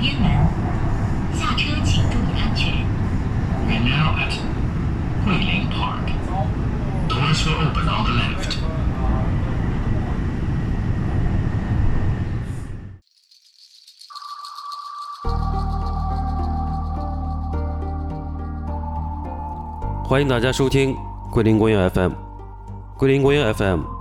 边门，下车请注意安全。We're now at Guilin Park. Doors will open on the left. 欢迎大家收听桂林公园 FM。桂林公园 FM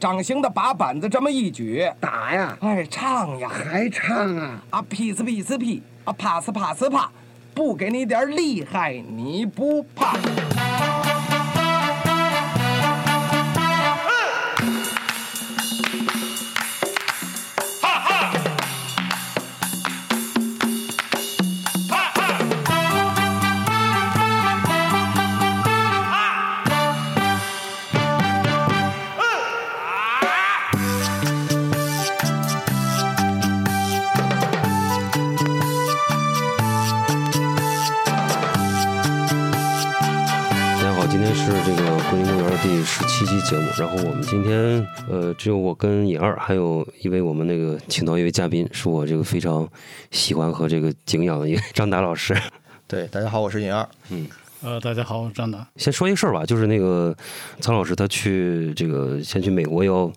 掌形的把板子这么一举，打呀，哎，唱呀，还唱啊？啊，劈呲劈呲劈，啊，啪呲啪呲啪，不给你点厉害你不怕。七期节目。然后我们今天呃，只有我跟尹二，还有一位我们那个请到一位嘉宾，是我这个非常喜欢和这个敬仰的一个张达老师。对，大家好，我是尹二。嗯呃，大家好，我是张达。先说一个事儿吧，就是那个苍老师他去这个先去美国要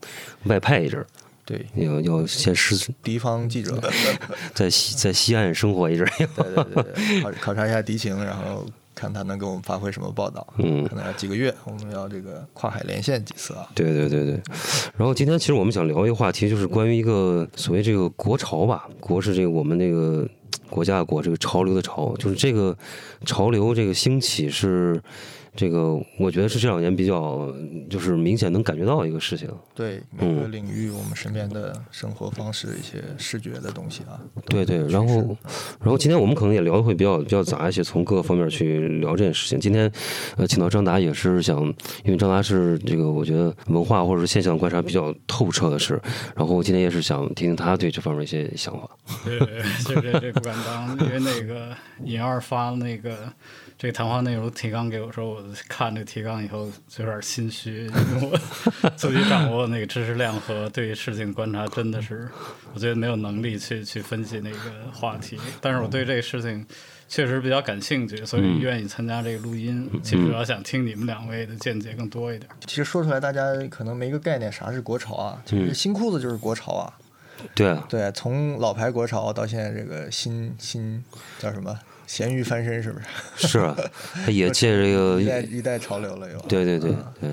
外派一阵儿，对，要要先实敌方记者，在西在西岸生活一阵儿。对对对对，考考察一下敌情，然后看他能给我们发挥什么报道。嗯可能要几个月，我们要这个跨海连线几次啊。对对对对，然后今天其实我们想聊一个话题，就是关于一个所谓这个国潮吧，国是这个我们那个国家的国，这个潮流的潮，就是这个潮流这个兴起是这个，我觉得是这两年比较就是明显能感觉到一个事情。对每个领域，我们身边的生活方式一些视觉的东西啊。对对，然后然后今天我们可能也聊的会比较比较杂一些，从各个方面去聊这件事情。今天呃，请到张达也是想，因为张达是这个我觉得文化或者是现象观察比较透彻的事，然后今天也是想听听他对这方面一些想法。对，这这这不敢当，因为那个尹二发那个这个谈话内容提纲给我说，我看这个提纲以后就有点心虚，因为我 自己掌握那个知识量和对事情观察真的是，我觉得没有能力去去分析那个话题，但是我对这个事情。确实比较感兴趣，所以愿意参加这个录音。其实主要想听你们两位的见解更多一点。其实说出来，大家可能没个概念，啥是国潮啊？其实新裤子就是国潮啊。对啊，对，从老牌国潮到现在这个新新叫什么咸鱼翻身，是不是？是啊，他也借这个 一代一代潮流了又。对对对对。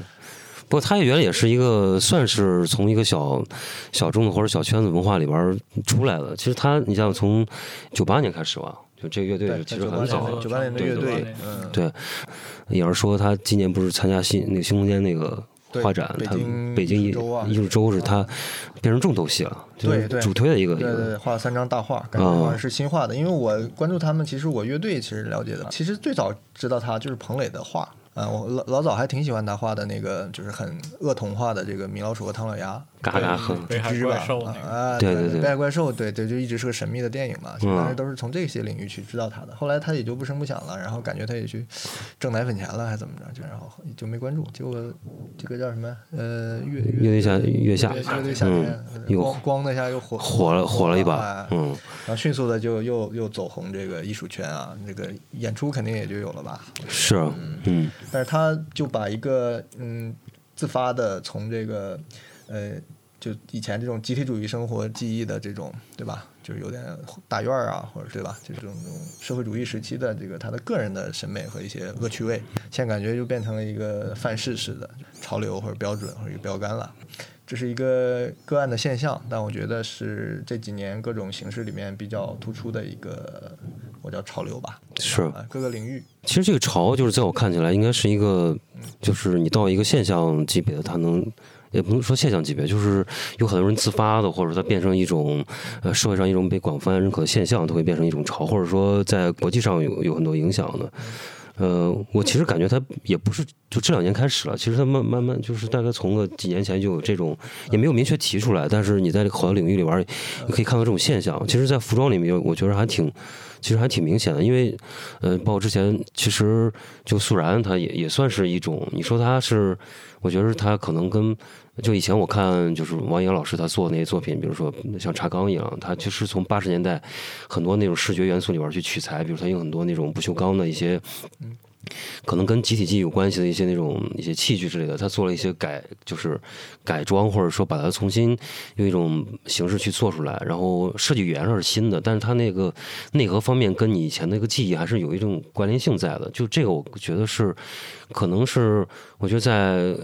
不过，他原来也是一个算是从一个小小众的或者小圈子文化里边出来的。其实他，你像从九八年开始吧，就这个乐队，其实很早。九八年的乐队，嗯，对。也是说他今年不是参加新那个新空间那个画展，他北京艺艺术周是他变成重头戏了，对对，主推的一个。对对，画了三张大画，感觉好像是新画的。因为我关注他们，其实我乐队其实了解的，其实最早知道他就是彭磊的画。啊，我老老早还挺喜欢他画的那个，就是很恶童画的这个米老鼠和唐老鸭，嘎嘎哼，北海怪兽啊，对对对，北海怪兽，对对，就一直是个神秘的电影嘛，当时都是从这些领域去知道他的。后来他也就不声不响了，然后感觉他也去挣奶粉钱了，还怎么着，就然后就没关注。结果这个叫什么？呃，乐乐队夏月下，乐队夏天，光光的一下又火火了火了一把，嗯，然后迅速的就又又走红这个艺术圈啊，这个演出肯定也就有了吧？是，嗯，但是他。就把一个嗯自发的从这个呃就以前这种集体主义生活记忆的这种对吧，就是有点大院啊或者对吧，就这种社会主义时期的这个他的个人的审美和一些恶趣味，现在感觉就变成了一个范式式的潮流或者标准或者一个标杆了。这是一个个案的现象，但我觉得是这几年各种形式里面比较突出的一个，我叫潮流吧。是各个领域。其实这个潮，就是在我看起来，应该是一个，就是你到一个现象级别，它能，也不能说现象级别，就是有很多人自发的，或者它变成一种，呃，社会上一种被广泛认可的现象，都会变成一种潮，或者说在国际上有有很多影响的。呃，我其实感觉他也不是就这两年开始了，其实他慢慢慢就是大概从个几年前就有这种，也没有明确提出来，但是你在好多领域里边，你可以看到这种现象。其实，在服装里面，我觉得还挺，其实还挺明显的，因为，呃，包括之前其实就素然，他也也算是一种，你说他是，我觉得他可能跟。就以前我看就是王岩老师他做的那些作品，比如说像茶缸一样，他其实从八十年代很多那种视觉元素里边去取材，比如他用很多那种不锈钢的一些，可能跟集体记忆有关系的一些那种一些器具之类的，他做了一些改，就是改装或者说把它重新用一种形式去做出来，然后设计语言上是新的，但是它那个内核方面跟你以前那个记忆还是有一种关联性在的。就这个，我觉得是可能是我觉得在。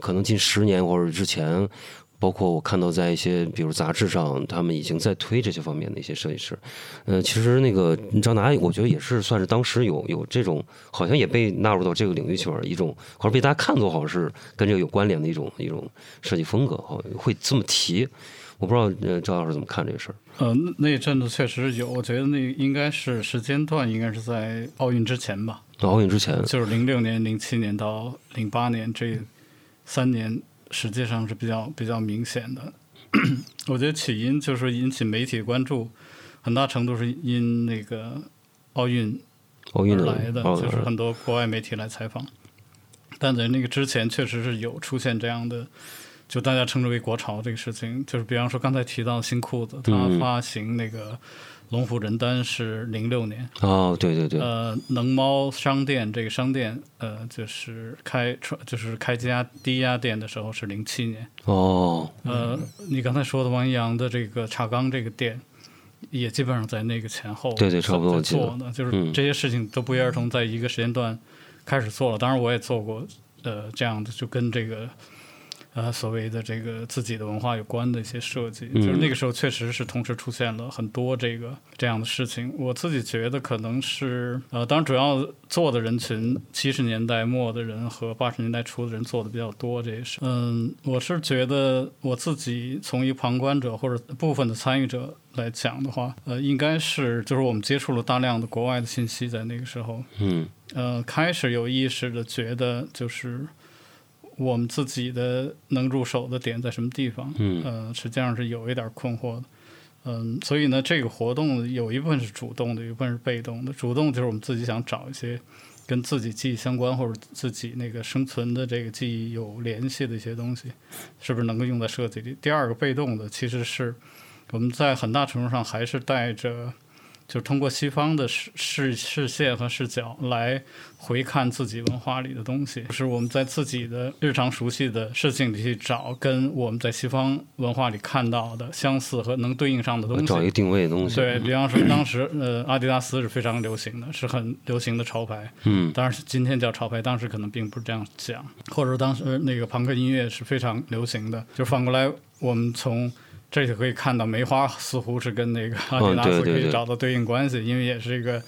可能近十年或者之前，包括我看到在一些比如杂志上，他们已经在推这些方面的一些设计师。呃，其实那个张达，我觉得也是算是当时有有这种，好像也被纳入到这个领域去边一种，或者被大家看作好像是跟这个有关联的一种一种设计风格，好会这么提。我不知道呃赵老师怎么看这个事儿。呃，那阵子确实有，我觉得那应该是时间段应该是在奥运之前吧。奥运之前，就是零六年、零七年到零八年这。三年实际上是比较比较明显的，我觉得起因就是引起媒体关注，很大程度是因那个奥运奥运来的，就是很多国外媒体来采访。但在那个之前，确实是有出现这样的，就大家称之为国潮这个事情，就是比方说刚才提到新裤子，它发行那个。龙虎人丹是零六年哦，对对对。呃，能猫商店这个商店，呃，就是开就是开家第一家店的时候是零七年哦。呃，你刚才说的王一阳的这个茶缸这个店，也基本上在那个前后对对差不多做的，就是这些事情都不约而同在一个时间段开始做了。当然，我也做过呃这样的，就跟这个。呃，所谓的这个自己的文化有关的一些设计，就是那个时候确实是同时出现了很多这个这样的事情。我自己觉得可能是呃，当然主要做的人群，七十年代末的人和八十年代初的人做的比较多。这是嗯，我是觉得我自己从一旁观者或者部分的参与者来讲的话，呃，应该是就是我们接触了大量的国外的信息，在那个时候，嗯，呃，开始有意识的觉得就是。我们自己的能入手的点在什么地方？嗯，呃，实际上是有一点困惑的。嗯，所以呢，这个活动有一部分是主动的，有一部分是被动的。主动就是我们自己想找一些跟自己记忆相关或者自己那个生存的这个记忆有联系的一些东西，是不是能够用在设计里？第二个被动的，其实是我们在很大程度上还是带着。就通过西方的视视视线和视角来回看自己文化里的东西，就是我们在自己的日常熟悉的事情里去找跟我们在西方文化里看到的相似和能对应上的东西，找一个定位的东西。对比方说，当时呃，阿迪达斯是非常流行的，是很流行的潮牌。嗯，当然是今天叫潮牌，当时可能并不是这样讲。或者说，当时那个朋克音乐是非常流行的，就反过来，我们从。这就可以看到，梅花似乎是跟那个阿迪达斯可以找到对应关系，因为也是一个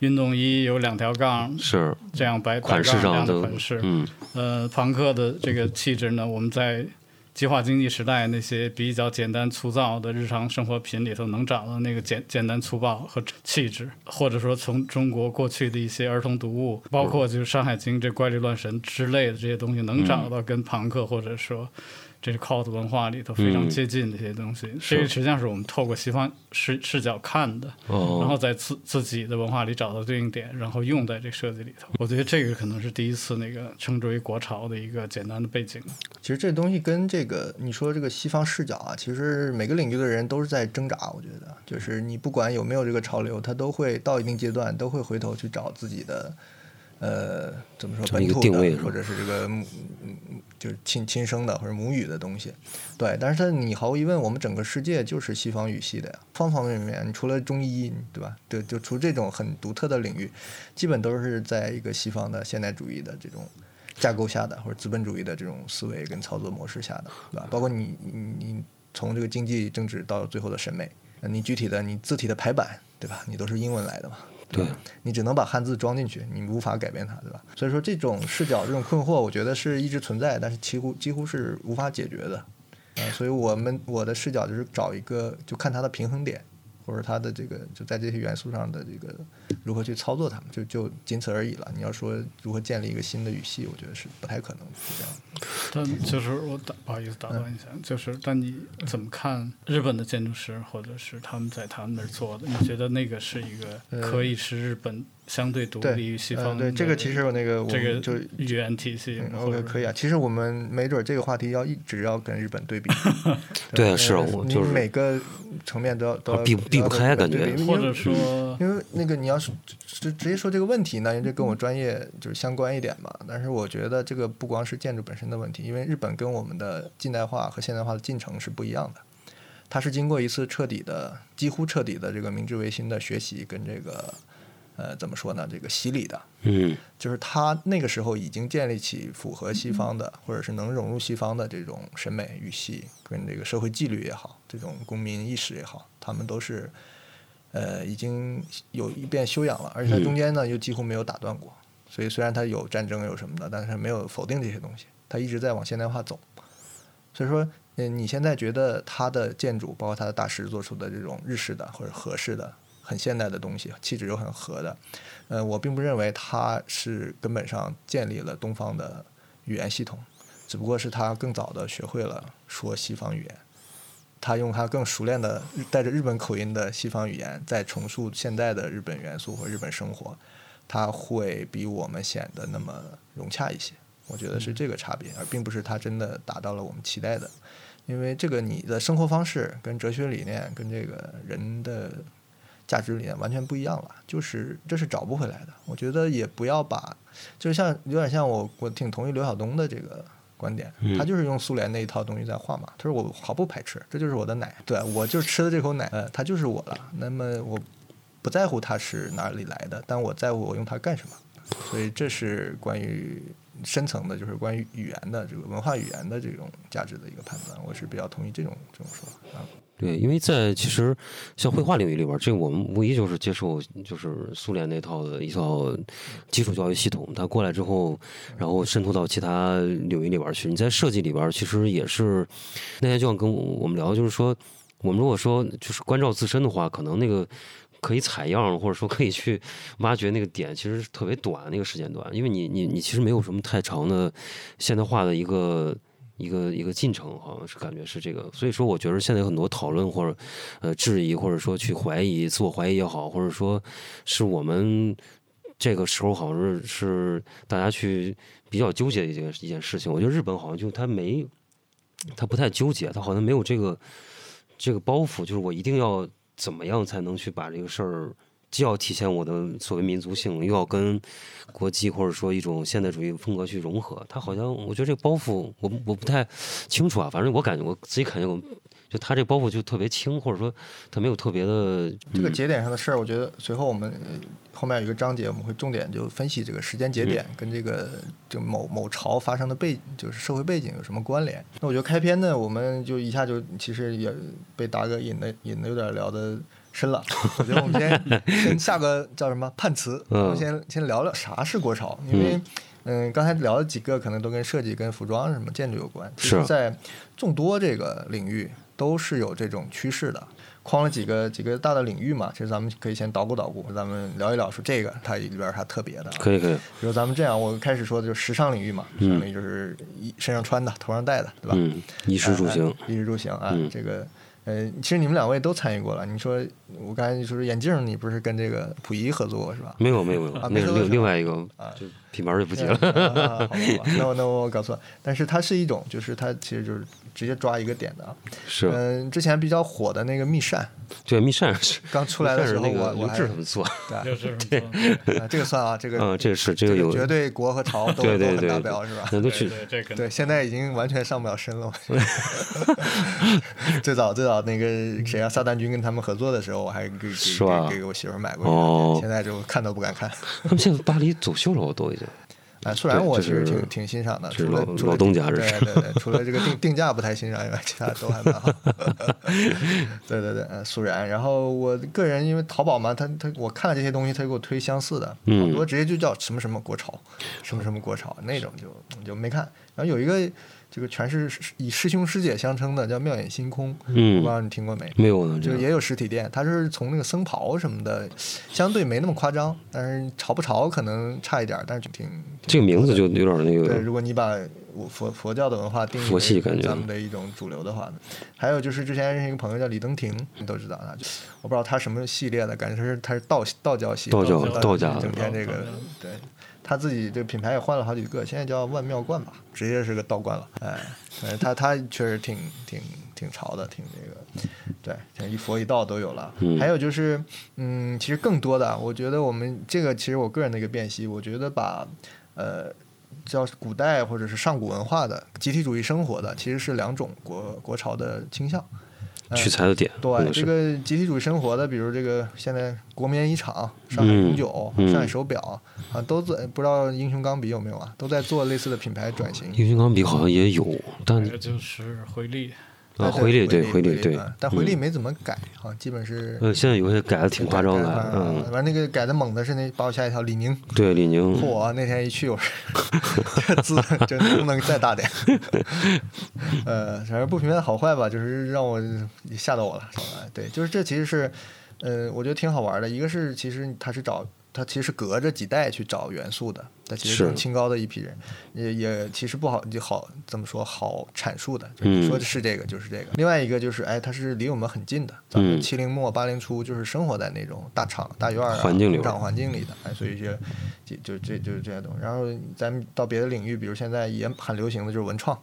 运动衣，有两条杠，是。这样白款式上的款式。嗯，呃，朋克的这个气质呢，我们在计划经济时代那些比较简单粗糙的日常生活品里头能找到那个简简单粗暴和气质，或者说从中国过去的一些儿童读物，包括就是《山海经》这怪力乱神之类的这些东西，能找到跟朋克或者说。这是 cult 文化里头非常接近的一些东西，这个实际上是我们透过西方视视角看的，然后在自自己的文化里找到对应点，然后用在这设计里头。我觉得这个可能是第一次那个称之为国潮的一个简单的背景。其实这东西跟这个你说这个西方视角啊，其实每个领域的人都是在挣扎。我觉得，就是你不管有没有这个潮流，他都会到一定阶段都会回头去找自己的。呃，怎么说本土的，或者是这个母，就是亲亲生的或者母语的东西，对。但是，你毫无疑问，我们整个世界就是西方语系的呀，方方面面。你除了中医，对吧？对，就除这种很独特的领域，基本都是在一个西方的现代主义的这种架构下的，或者资本主义的这种思维跟操作模式下的，对吧？包括你你你从这个经济政治到最后的审美，你具体的你字体的排版，对吧？你都是英文来的嘛。对，你只能把汉字装进去，你无法改变它，对吧？所以说这种视角、这种困惑，我觉得是一直存在，但是几乎几乎是无法解决的。啊，所以我们我的视角就是找一个，就看它的平衡点，或或者它的这个就在这些元素上的这个如何去操作它们，就就仅此而已了。你要说如何建立一个新的语系，我觉得是不太可能是这样。但就是我打不好意思打断一下，就是但你怎么看日本的建筑师，或者是他们在他们那儿做的？你觉得那个是一个可以是日本相对独对立于西呃方的对这个其实有那个我这个就语言体系，OK 可以啊。其实我们没准这个话题要一直要跟日本对比。对啊是啊我就是每个层面都要都要避避不开感觉或者说因为那个你要是直直接说这个问题呢，因为这跟我专业就是相关一点嘛。但是我觉得这个不光是建筑本身的问题，因为日本跟我们的近代化和现代化的进程是不一样的。它是经过一次彻底的、几乎彻底的这个明治维新的学习跟这个呃怎么说呢，这个洗礼的。嗯就是他那个时候已经建立起符合西方的，或者是能融入西方的这种审美语系，跟这个社会纪律也好，这种公民意识也好，他们都是呃已经有一遍修养了，而且他中间呢又几乎没有打断过。所以虽然他有战争有什么的，但是没有否定这些东西，他一直在往现代化走。所以说，嗯，你现在觉得他的建筑，包括他的大师做出的这种日式的或者和式的、很现代的东西，气质又很和的，呃，我并不认为它是根本上建立了东方的语言系统，只不过是他更早的学会了说西方语言，他用他更熟练的带着日本口音的西方语言，在重塑现代的日本元素和日本生活，他会比我们显得那么融洽一些。我觉得是这个差别，而并不是他真的达到了我们期待的。因为这个你的生活方式跟哲学理念跟这个人的价值理念完全不一样了，就是这是找不回来的。我觉得也不要把，就像有点像我我挺同意刘晓东的这个观点，他就是用苏联那一套东西在画嘛。他说我毫不排斥，这就是我的奶，对我就吃的这口奶，呃，它就是我了。那么我不在乎它是哪里来的，但我在乎我用它干什么。所以这是关于深层的，就是关于语言的这个文化语言的这种价值的一个判断。我是比较同意这种这种说法啊。对，因为在其实像绘画领域里边，这我们无疑就是接受就是苏联那套的一套基础教育系统，它过来之后，然后渗透到其他领域里边去。你在设计里边，其实也是那天就想跟我们聊，就是说，我们如果说就是关照自身的话，可能那个。可以采样，或者说可以去挖掘那个点，其实特别短那个时间段，因为你你你其实没有什么太长的现代化的一个一个一个进程，好像是感觉是这个。所以说，我觉得现在有很多讨论或者呃质疑，或者说去怀疑、自我怀疑也好，或者说是我们这个时候好像是是大家去比较纠结的一件一件事情。我觉得日本好像就他没他不太纠结，他好像没有这个这个包袱，就是我一定要怎么样才能去把这个事儿。既要体现我的所谓民族性，又要跟国际或者说一种现代主义风格去融合。他好像，我觉得这个包袱，我我不太清楚啊。反正我感觉我自己感觉，我就他这包袱就特别轻，或者说他没有特别的这个节点上的事儿，我觉得随后我们呃后面有一个章节，我们会重点就分析这个时间节点跟这个就某某朝发生的背，就是社会背景有什么关联。那我觉得开篇呢，我们就一下就其实也被达哥引的引的有点聊的。深了，我觉得我们先 先下个叫什么判词，我们先先聊聊啥是国潮，因为嗯，刚才聊了几个可能都跟设计、跟服装、什么建筑有关，其实在众多这个领域都是有这种趋势的。框了几个几个大的领域嘛，其实咱们可以先捣鼓捣鼓，咱们聊一聊，说这个它里边它特别的。可以可以。比如咱们这样，我开始说的就是时尚领域嘛，时尚领域就是衣身上穿的、头上戴的，对吧？嗯，衣食住行，衣食住行啊，这个。呃，其实你们两位都参与过了。你说，我刚才说眼镜，你不是跟这个溥仪合作过是吧？没有没有没有，啊、那是另另外一个啊，就品牌就不提了。啊、好吧，那我那我搞错了。但是它是一种，就是它其实就是直接抓一个点的啊。是。嗯、呃，之前比较火的那个密扇。对，密扇是刚出来的时候，那个我刘志他们做。对对、啊，这个算啊，这个嗯，这个是这个有绝对国和朝都对对都很达标是吧？那都去对对对，现在已经完全上不了身了。最早最早那个谁啊，撒旦君跟他们合作的时候，我还给给给给我媳妇买过哦，现在就看都不敢看。他们现在巴黎走秀了，我都已经。啊，素然我其实挺挺欣赏的，除了老东家，对对对，除了这个定定价不太欣赏以外，其他都还蛮好。对对对，嗯，素然。然后我个人因为淘宝嘛，他他我看了这些东西，他给我推相似的，好多直接就叫什么什么国潮，什么什么国潮那种就就没看。然后有一个这个全是以师兄师姐相称的，叫妙眼星空。我不知嗯，道你听过没？没有呢，就也有实体店，它是从那个僧袍什么的，相对没那么夸张，但是潮不潮可能差一点儿，但是挺挺这个名字就有点那个对。如果你把佛佛教的文化定义佛系为感觉咱们的一种主流的话呢，还有就是之前认识一个朋友叫李登庭，你都知道他，我不知道他什么系列的，感觉他是他是道道教系，道教道道家的整天这个对。他自己这品牌也换了好几个，现在叫万妙观吧，直接是个道观了。哎，哎他他确实挺挺挺潮的，挺这个，对，像一佛一道都有了。嗯还有就是，嗯，其实更多的，我觉得我们这个其实我个人的一个辨析，我觉得把呃叫古代或者是上古文化的集体主义生活的，其实是两种国国潮的倾向。呃取材的点，可对这个集体主义生活的，比如这个现在国棉一厂、上海永久、嗯上海手表啊，都在不知道英雄钢笔有没有啊，都在做类似的品牌转型。英雄钢笔好像也有，但这个就是回力，啊哎回力对回力对啊，但回力没怎么改啊，基本是呃现在有些改的挺夸张的，改嗯，完那个改的猛的是那把我吓一跳，李宁。对李宁，嚯！那天一去，我说这字这能不能再大点？呃，反正不评判好坏吧，就是让我吓到我了，对，就是这其实是，呃，我觉得挺好玩的。一个是其实他是找他其实是隔着几代去找元素的，他其实是更清高的一批人，也也其实不好就好怎么说好阐述的，就是你说的是这个就是这个。另外一个就是哎，它是离我们很近的，咱们嗯七零末八零初就是生活在那种大厂大院儿啊、环境里工厂环境里的，哎，所以就就就这就是这些东西。然后咱们到别的领域，比如现在也很流行的就是文创。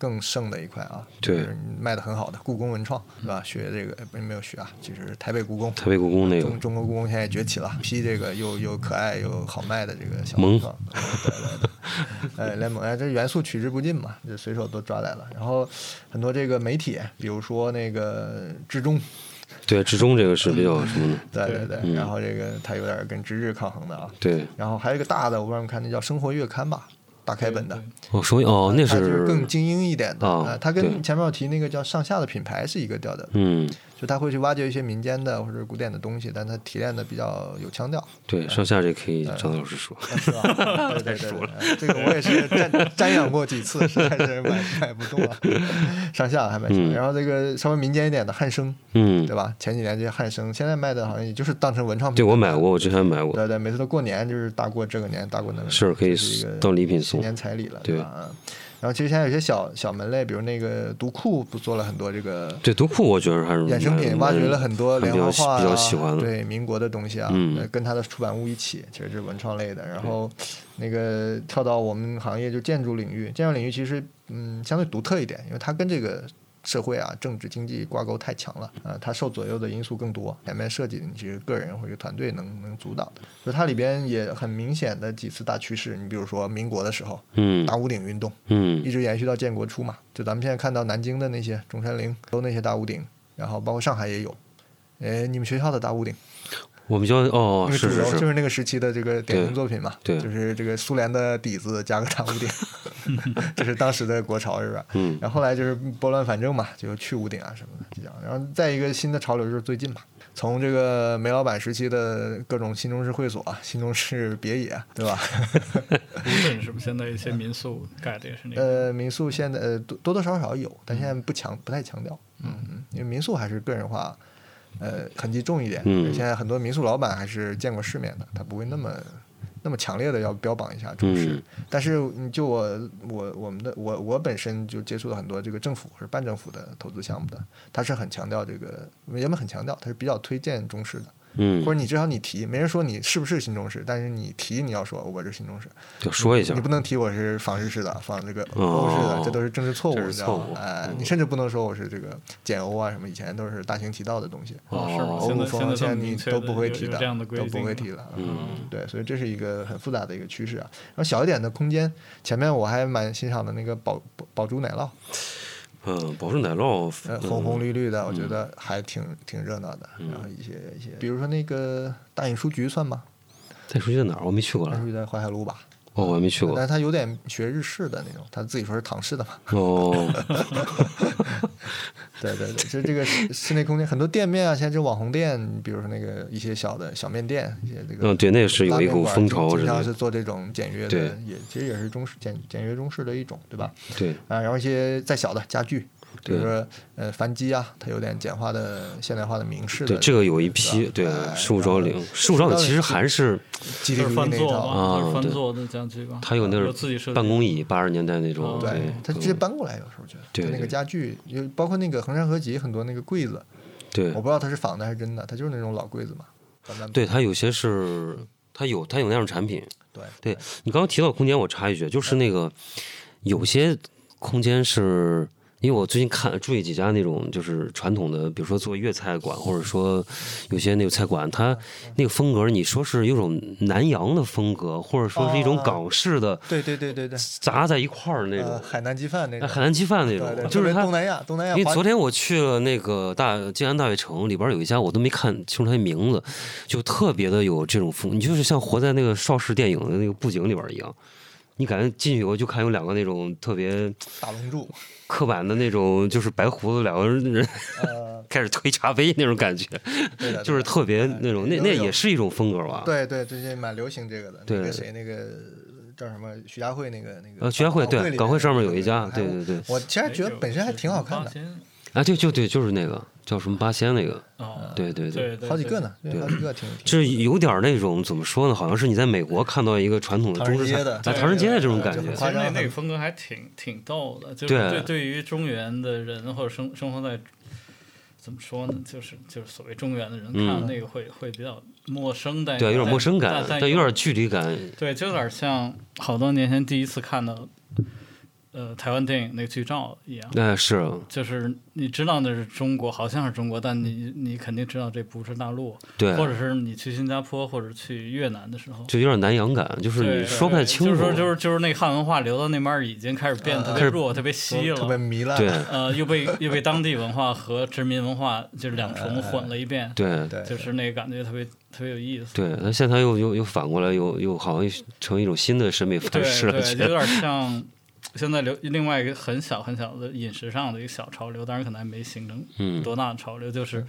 更盛的一块啊，对。就是卖的很好的故宫文创，对吧？学这个呃没没有学啊，就是台北故宫，台北故宫那个。中中国故宫现在崛起了，批这个又又可爱又好卖的这个小萌。对对对，哎，联盟哎，这元素取之不尽嘛，就随手都抓来了。然后很多这个媒体，比如说那个志中，对之中这个是比较 什么的，对对对，嗯。然后这个它有点跟知日抗衡的啊。对，然后还有一个大的，我不知道你看那叫《生活月刊》吧，大开本的，哦，所以哦那它就是更精英一点的，啊呃它跟前面我提那个叫上下的品牌是一个调调的。嗯就他会去挖掘一些民间的或者古典的东西，但他提炼的比较有腔调，对上下这可以张老师说，是吧？对对对对，这个我也是瞻瞻仰过几次，实在是买买不动啊。上下还蛮喜欢，嗯然后这个稍微民间一点的汉生，嗯对，吧？前几年这些汉生，现在卖的好像也就是当成文创品。对我买过，我之前买过，对对，每次都过年就是大过这个年，大过那个年，是可以当礼品新送年彩礼了，对吧？嗯然后其实现在有些小小门类，比如那个读库，不做了很多这个对读库我觉得还是衍生品，挖掘了很多连环画、啊、比较喜欢的，对民国的东西啊，跟它的出版物一起，其实是文创类的。然后那个跳到我们行业就建筑领域，建筑领域其实嗯相对独特一点，因为它跟这个社会啊、政治经济挂钩太强了，啊、它受左右的因素更多。前面设计的你是个人或者团队能能主导的，所以它里边也很明显的几次大趋势。你比如说民国的时候，嗯大屋顶运动，嗯一直延续到建国初嘛。就咱们现在看到南京的那些中山陵，都那些大屋顶，然后包括上海也有。哎，你们学校的大屋顶，我们就哦那个主是是就是是那个时期的这个典型作品嘛，对就是这个苏联的底子加个大屋顶，这是当时的国潮是吧？嗯然后后来就是拨乱反正嘛，就去屋顶啊什么的这样。然后再一个新的潮流就是最近嘛，从这个煤老板时期的各种新中式会所、新中式别野，对吧？乌镇是不是现在一些民宿盖的也是那个？呃，民宿现在呃多多多少少有，但现在不强不太强调，嗯嗯，因为民宿还是个人化，呃，痕迹重一点。嗯现在很多民宿老板还是见过世面的，他不会那么那么强烈的要标榜一下中式。嗯但是你就我我我们的我我本身就接触了很多这个政府或者半政府的投资项目的，他是很强调这个，人们很强调，他是比较推荐中式的，嗯或者你至少你提，没人说你是不是新中式，但是你提你要说我是新中式。就说一下你不能提我是仿日式的，仿这个哦欧式的，这都是政治错误，你知道吗错误？哎嗯，你甚至不能说我是这个简欧啊什么，以前都是大行其道的东西。哦，是吗？哦欧陆风现在你都不会提的，有这样的都不会提了。嗯对，所以这是一个很复杂的一个趋势啊。然后小一点的空间，前面我还蛮欣赏的那个宝宝宝珠奶酪，嗯，宝顺奶酪，呃，红红嗯绿绿的，我觉得还挺挺热闹的。然后一些一些，比如说那个大隐书局算吗？大隐书局在哪儿？我没去过了大隐书。局在淮海路吧？哦，我还没去过但。是它有点学日式的那种，他自己说是唐式的嘛。哦，对 对对，其实这个室 室内空间，很多店面啊，现在这网红店，比如说那个一些小的小面店，一些这个嗯，对，那是有一股风潮经之类的，常是做这种简约的，也其实也是中式简简约中式的一种，对吧？对啊，然后一些再小的家具，比如对说呃帆机啊，它有点简化的现代化的明式的，对，这个有一批，对哎，十五招领，十五招领其实还是集体主义就是翻那一套，座，啊翻对座的家具吧。它有那种办公椅，八十年代那种，哦对，它直接嗯搬过来，有时候觉得，对那个家具，有包括那个衡山合集很多那个柜子，对我不知道它是仿的还是真的，它就是那种老柜子嘛，对，它有些是它有它有那样产品。对对你刚刚提到空间，我插一句，就是那个有些空间是。因为我最近看注意几家那种就是传统的，比如说做粤菜馆，或者说有些那个菜馆，它那个风格，你说是有种南洋的风格，或者说是一种哦港式的对对对对对，杂在一块儿那呃，种，海南鸡饭那种，哎海南鸡饭那种就是它东南亚，东南亚，因为昨天我去了那个大静安大悦城里边有一家，我都没看清楚它的名字，就特别的有这种风，你就是像活在那个邵氏电影的那个布景里边一样。你感觉进去以后就看有两个那种特别大龙柱，刻板的那种，就是白胡子两个人呃，开始推茶杯那种感觉，对的，对的就是特别那种，那那也是一种风格吧？对对，最近蛮流行这个的。对那个谁，那个叫什么？徐家汇那个那个。呃，徐家汇对，港汇上面有一家，对对对，我其实觉得本身还挺好看，的。啊，对就对，就是那个叫什么八仙那个，哦，对对对。对对，好几个呢，对对，好几个挺。挺就是有点那种怎么说呢？好像是你在美国看到一个传统的中式菜，唐人街的这种感觉。其实那那个风格还挺挺逗的，就是对对对于中原的人或者生生活在怎么说呢，就是就是所谓中原的人嗯看那个会会比较陌生，但对，有点陌生感但，但但有点距离感。对，就有点像好多年前第一次看到呃台湾电影那个剧照一样。哎，是，就是你知道那是中国，好像是中国，但你你肯定知道这不是大陆，对，或者是你去新加坡或者去越南的时候，就有点南洋感，就是你说不太清楚。就是说就是就是那汉文化流到那边已经开始变得特别弱、特别稀特别，糜烂。对呃，又被又被当地文化和殖民文化就是两重混了一遍，对对，就是那个感觉特别特别有意思。对，那现在又又又反过来，又又好像成一种新的审美对范式了。对，觉得有点 像现在流另外一个很小很小的饮食上的一个小潮流，当然可能还没形成嗯。多大的潮流，就是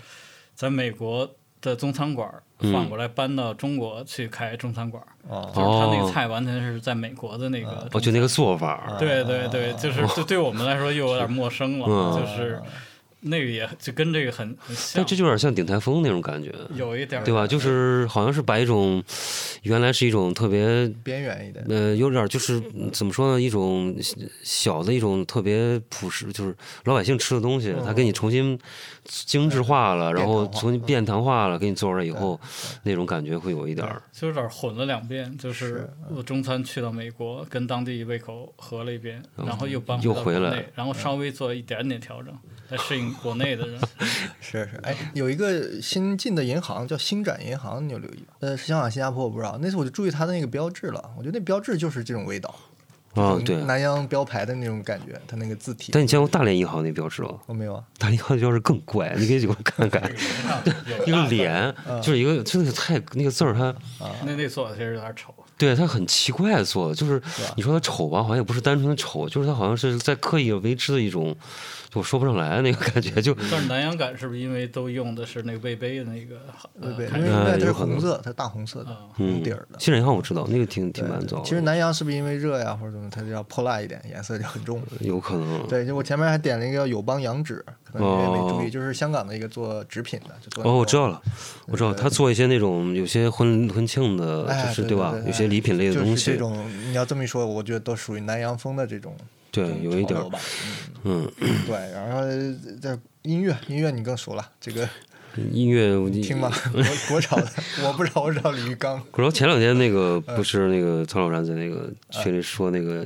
在美国的中餐馆反过来搬到中国去开中餐馆就是他那哦个菜完全是在美国的那个哦，就那个做法，对对对，就是对对我们来说又有点陌生了，嗯。就是那个也就跟这个很很像但这，就有点像鼎台风那种感觉，有一点儿对吧？就是好像是把一种原来是一种特别边缘一点。呃，有点就是嗯怎么说呢，一种小的一种特别朴实，就是老百姓吃的东西，他给你重新精致化了，然后重新变糖化了，给你做出来以后，那种感觉会有一点儿。就有点混了两遍，就是是我中餐去到美国，跟当地胃口合了一遍，然后又搬又回来，然后稍微做一点点调整，来适应国内的人。是是，哎，有一个新进的银行叫星展银行，你有留意吗？呃，是香港、新加坡我不知道，那次我就注意它的那个标志了，我觉得那标志就是这种味道，啊，就是对。南洋标牌的那种感觉，它那个字体。但你见过大连银行那标志吗？我没有啊？大连银行的标志更怪，你可以给我看看，一个脸，就是一个真的是太那个字儿，它那那做的其实有点丑，对它很奇怪做的，就是你说它丑吧，好像也不是单纯的丑，就是它好像是在刻意为之的一种，就我说不上来那个感觉，就但是南洋感是不是因为都用的是那个魏碑的那个呃对，开始因为那它是红色，它是大红色的红底儿的。新人银行我知道那个挺挺对蛮早，其实南洋是不是因为热呀，或者怎么，它就要泼辣一点，颜色就很重。有可能，对，就我前面还点了一个叫友邦羊脂，可能你也没注意，哦就是香港的一个做纸品的，就做哦，我知道了，我知道他做一些那种有些婚婚庆的，哎就是？对吧有些礼品类的东西，这种你要这么一说，我觉得都属于南洋风的这种，对有一点。嗯，对，然后这音乐，音乐你更熟了，这个音乐我听吗？国国潮的，我不知道，我知道李玉刚。然后前两天那个嗯不是那个曹老师在那个群里说那个，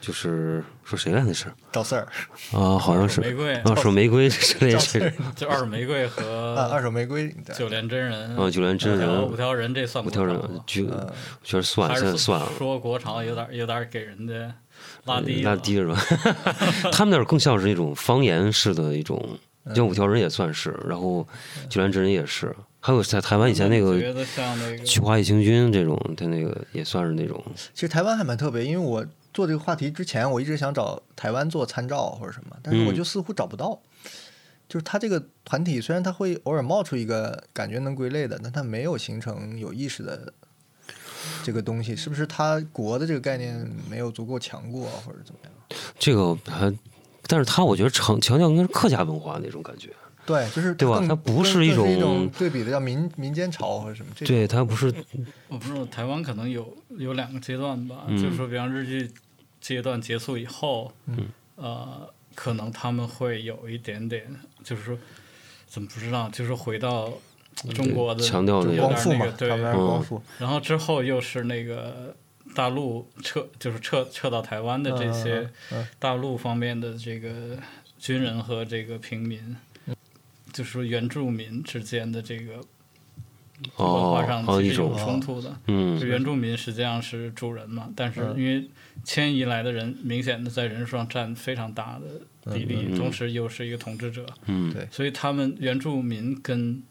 就是说谁来那是赵四儿啊，好像是玫瑰啊，说玫瑰之类的就二手玫瑰和，二手玫瑰，九连真人啊，九连真人五条人这算五条人就嗯觉得算了，还是现在算了。说国潮有点有点给人家拉低了。拉低是吧？他们那儿更像是一种方言式的一种，嗯。像五条人也算是，然后九连真人也是，还有在台湾以前那个觉得像那个去华义行军这种，他那个也算是那种，其实台湾还蛮特别，因为我做这个话题之前，我一直想找台湾做参照或者什么，但是我嗯就似乎找不到。就是他这个团体虽然他会偶尔冒出一个感觉能归类的，但他没有形成有意识的这个东西，是不是它国的这个概念没有足够强过，或者怎么样？这个还，但是他我觉得强强调应该是客家文化那种感觉。对，就是对吧它不是一更一种种对比的叫民民间潮或者什么这种。对它不是，我不知道台湾可能有有两个阶段吧，嗯就是说，比方日剧阶段结束以后，嗯呃，可能他们会有一点点，就是说，怎么不知道，就是回到中国的强调那个有点光复嘛那个，对他，们光复。然后之后又是那个大陆撤，就是撤撤到台湾的这些大陆方面的这个军人和这个平民，就是说原住民之间的这个文哦化上其实有种冲突的。嗯。就原住民实际上是主人嘛，但是嗯。因为迁移来的人明显的在人数上占非常大的比例，嗯。同时又是一个统治者，嗯。对。所以他们原住民跟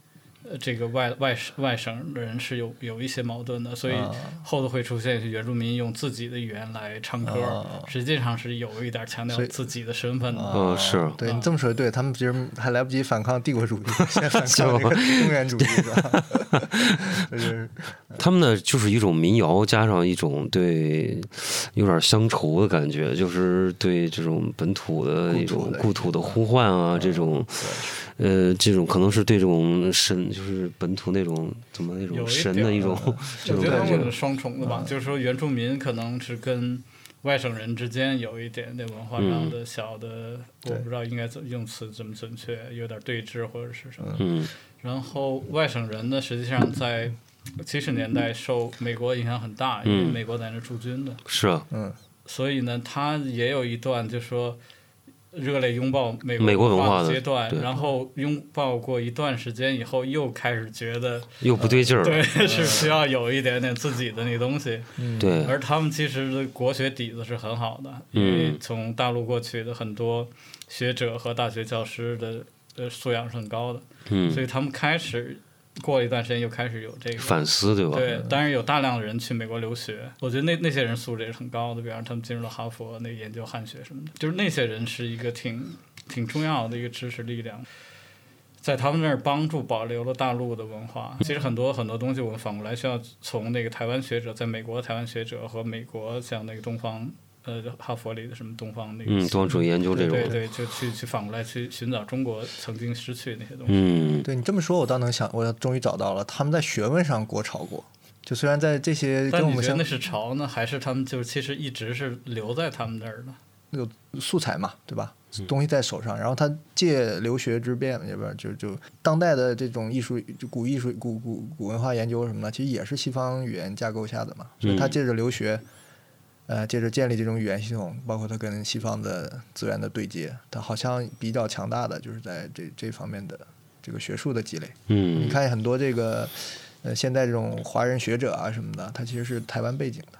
呃这个外外外省的人是有有一些矛盾的，所以啊后头会出现是原住民用自己的语言来唱歌，啊实际上是有一点强调自己的身份的。嗯是对你这么说，对他们其实还来不及反抗帝国主义，先反抗这个中原主义是吧？就是他们呢，就是一种民谣加上一种对有点乡愁的感觉，就是对这种本土的一种故故土的呼唤啊，这种呃，这种可能是对这种神，就是本土那种怎么那种神的一种 这种感我觉得他们是。双重的吧，就是说原住民可能是跟外省人之间有一点点文化上的小的，我不知道应该怎用词怎么准确，有点对峙或者是什么。嗯然后外省人呢，实际上在七十年代受美国影响很大，因为嗯美国在那驻军的，是啊，嗯所以呢，他也有一段就是说。热烈拥抱美美国文化的的阶段，然后拥抱过一段时间以后，又开始觉得又不对劲儿对。是需要有一点点自己的那东西。对，而他们其实的国学底子是很好的，因为嗯从大陆过去的很多学者和大学教师的呃素养是很高的，嗯。所嗯，以他们开始过了一段时间又开始有这个反思对吧？对，当然有大量的人去美国留学，我觉得那那些人素质也是很高的，比方说他们进入了哈佛那个研究汉学什么的，就是那些人是一个挺挺重要的一个知识力量。在他们那儿帮助保留了大陆的文化。其实很多很多东西，我们反过来需要从那个台湾学者，在美国台湾学者和美国像那个东方，呃，哈佛里的什么东方那个，嗯，东方主义研究这种对，对，就去去反过来去寻找中国曾经失去的那些东西。嗯，对你这么说，我倒能想，我终于找到了，他们在学问上国潮过。就虽然在这些跟我们相但你觉得那是潮呢，还是他们就是其实一直是留在他们那儿的？有素材嘛，对吧？嗯东西在手上，然后他借留学之便，要不然就就当代的这种艺术，就古艺术、古古古文化研究什么的，其实也是西方语言架构下的嘛。所以他嗯借着留学，呃，接着建立这种语言系统，包括它跟西方的资源的对接，它好像比较强大的就是在这这方面的这个学术的积累。嗯你嗯，看很多这个呃现在这种华人学者啊什么的，他其实是台湾背景的。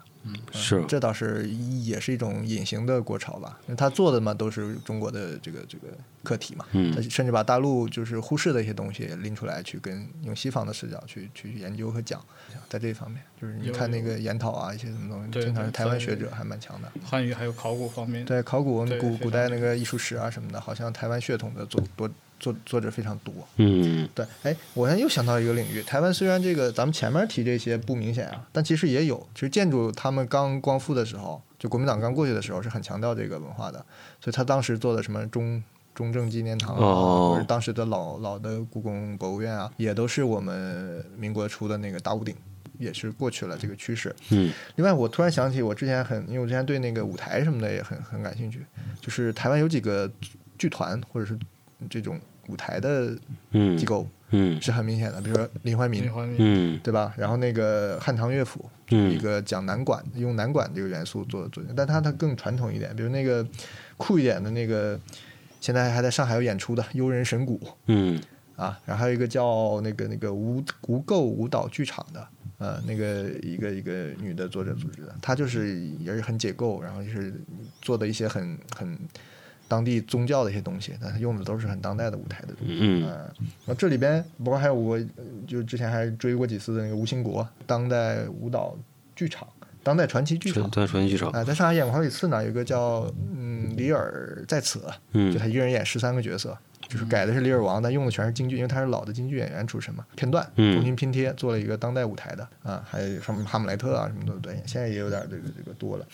是。这倒是也是一种隐形的国潮吧，因为他做的嘛都是中国的这个这个课题嘛，嗯。他甚至把大陆就是忽视的一些东西拎出来，去跟用西方的视角去去研究和讲，在这方面，就是你看那个研讨啊一些什么东西，对经常是台湾学者还蛮强的。汉语还有考古方面，对考古古古代那个艺术史啊什么的，好像台湾血统的做多作作者非常多。嗯对，哎，我现在又想到一个领域，台湾虽然这个咱们前面提这些不明显啊，但其实也有。其实建筑他们刚光复的时候，就国民党刚过去的时候，是很强调这个文化的，所以他当时做的什么中中正纪念堂啊，哦或者当时的老老的故宫博物院啊，也都是我们民国出的那个大屋顶。也是过去了这个趋势。嗯另外，我突然想起，我之前很，因为我之前对那个舞台什么的也很很感兴趣，就是台湾有几个剧团或者是这种舞台的嗯机构嗯。是很明显的，比如说林怀民林，怀民，嗯。对吧？然后那个汉唐乐府，嗯。一个讲南管，用南管这个元素做做，但它它更传统一点，比如那个酷一点的那个，现在还在上海有演出的《悠人神鼓》嗯。啊，然后还有一个叫那个那个无无垢舞蹈剧场的，呃，那个一个一个女的作者组织的，她就是也是很解构，然后就是做的一些很很当地宗教的一些东西，但他用的都是很当代的舞台的东西。嗯嗯，然后这里边不过还有我，呃就之前还追过几次的那个吴兴国当代舞蹈剧场、当代传奇剧场，当代传奇剧场啊、在上海演过好几次呢。有一个叫嗯李尔在此，就嗯他一个人演十三个角色，就是改的是《李尔王》，但用的全是京剧，因为他是老的京剧演员出身嘛，片段嗯重新拼贴做了一个当代舞台的啊，还有什么哈姆莱特啊什么的对，现在也有点这个这个多了。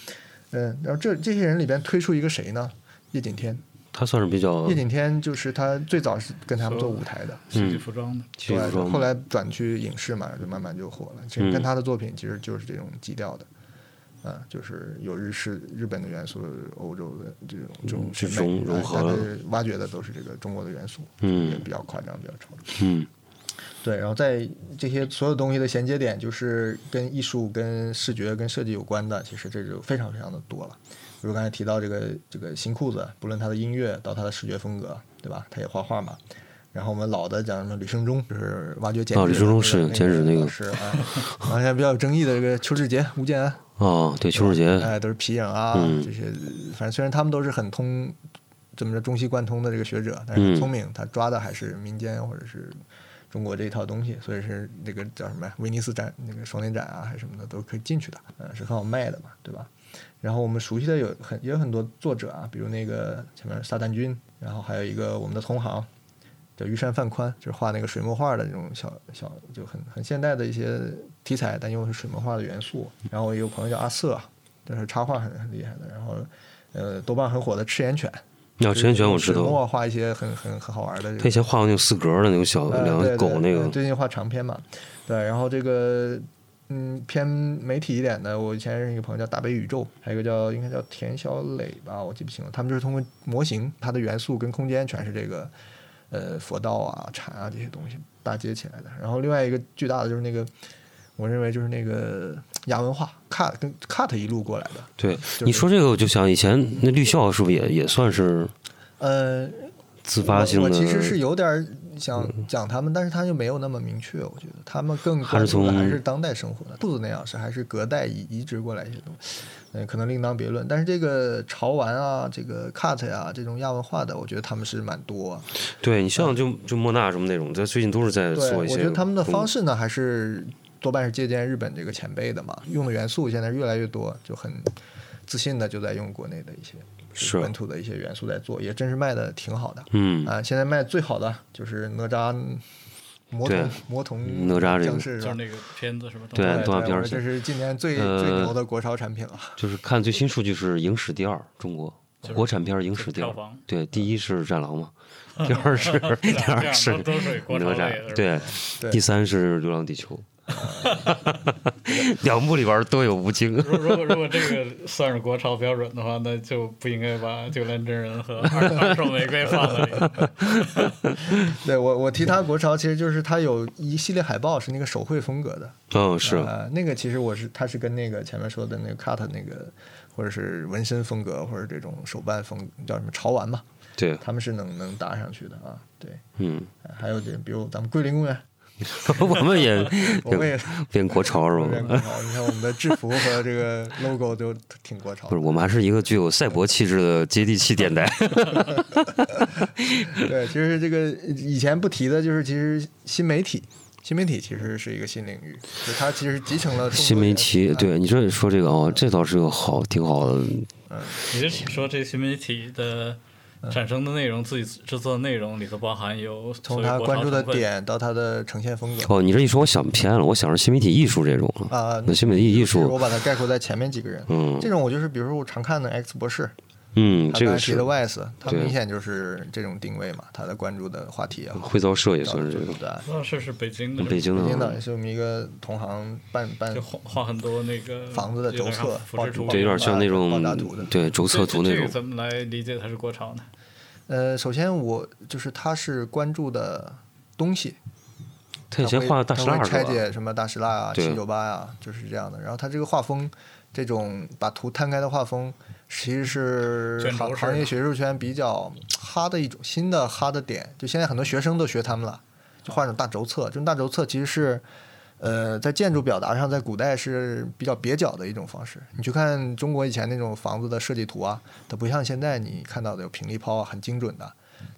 嗯，然后这这些人里边推出一个谁呢？叶景天，他算是比较叶景天就是他最早是跟他们做舞台的，戏剧服装的，对，后来转去影视嘛，就慢慢就火了。其实跟他的作品其实就是这种基调的，啊，就是有日式、日本的元素、欧洲的这种这种嗯这审美种融合。了挖掘的都是这个中国的元素，嗯。也比较夸张，比较超。嗯。对，然后在这些所有东西的衔接点，就是跟艺术、跟视觉、跟设计有关的，其实这就非常非常的多了。比如刚才提到这个这个新裤子，不论他的音乐到他的视觉风格，对吧？他也画画嘛。然后我们老的讲什么吕胜忠，就是挖掘剪纸的哦吕胜忠是剪纸那个是啊。然后现在比较有争议的这个邱志杰、吴建安，哦，对，邱志杰，哎，都是皮影啊，嗯这些，反正虽然他们都是很通，怎么着中西贯通的这个学者，但是很嗯聪明，他抓的还是民间或者是中国这一套东西，所以是那个叫什么呀？威尼斯展那个双年展啊，还是什么的都可以进去的，嗯，是很好卖的嘛，对吧？然后我们熟悉的有很也有很多作者啊，比如那个前面撒旦君，然后还有一个我们的同行叫玉山范宽，就是画那个水墨画的那种小小就很很现代的一些题材，但又是水墨画的元素。然后我有朋友叫阿瑟，这是插画很很厉害的。然后呃，豆瓣很火的赤眼犬，要之前选我知道，水墨画一些很很很好玩的这个他以前画过那种四格的那种小呃两个狗那个，呃最近画长篇嘛，对，然后这个嗯偏媒体一点的，我以前认识一个朋友叫大北宇宙，还有一个叫应该叫田小磊吧，我记不清了，他们就是通过模型，它的元素跟空间全是这个呃佛道啊、禅啊这些东西搭接起来的。然后另外一个巨大的就是那个。我认为就是那个亚文化 cut 跟 cut 一路过来的，对，是你说这个我就想以前那绿校是不是也也算是呃，自发性的？我我其实是有点想讲他们，但是他就没有那么明确。我觉得他们更还是从关注的还是当代生活的兔子那样是还是隔代移移植过来一些东西，嗯，可能另当别论。但是这个潮玩啊，这个 cut 呀、这种亚文化的，我觉得他们是蛮多、啊。对你像就就莫纳什么那种，在最近都是在，做一些。我觉得他们的方式呢，还是多半是借鉴日本这个前辈的嘛，用的元素现在越来越多，就很自信的就在用国内的一些是本土的一些元素在做，也真是卖的挺好的。嗯。啊，现在卖最好的就是哪吒魔对童魔童哪吒这个？就是那个片子是吧？对动画片儿这是今年最呃最牛的国潮产品了。就是看最新数据是影史第二，中国。就是国产片影史第二。对，第一是《战狼》嘛，第二是第二是哪吒。对。第三是《流浪地球》，两部里边儿都有吴京。如如果如果这个算是国潮标准的话，那就不应该把九连真人和二二手玫瑰放在里面。对我我提他国潮，其实就是他有一系列海报是那个手绘风格的，嗯，是呃，那个其实我是他是跟那个前面说的那个 cut 那个或者是纹身风格或者这种手办风叫什么潮玩嘛，对，他们是能能搭上去的啊。对，嗯，还有这比如咱们桂林公园，我们也我们也变国潮是吧？变国潮，你看我们的制服和这个 logo 都挺国潮不是，。我们还是一个具有赛博气质的接地气电台。对，其实这个以前不提的，就是其实新媒体，新媒体其实是一个新领域，就它其实集成了新媒体，哎对你这说这个哦，这倒是个好，挺好的。嗯你是说这新媒体的产生的内容，自己制作的内容里头包含有从所谓国潮它关注的点到他的呈现风格。哦，你这一说，我想偏了，我想是新媒体艺术这种。啊，那新媒体艺其实我，把它概括在前面几个人。嗯。这种我就是比如说我常看的 X 博士，嗯，这个是的他对明显就是这种定位嘛，他的关注的话题啊，会造社也算是这个。对吧？那是是北京的，北京北京的是我们一个同行办办就画画很多那个房子的轴测复制图，对，有点像那爆种炸图的对轴测图那种。怎么来理解它是国潮呢？呃，首先我就是他是关注的东西，他以前画大石蜡拆？解什么大石蜡啊、七九八呀，就是这样的。然后他这个画风，这种把图摊开的画风，其实是行行业学术圈比较哈的一种新的哈的点。就现在很多学生都学他们了，就画那种大轴测。这种大轴测其实是。呃，在建筑表达上，在古代是比较蹩脚的一种方式。你去看中国以前那种房子的设计图啊，它不像现在你看到的有平立抛啊，很精准的。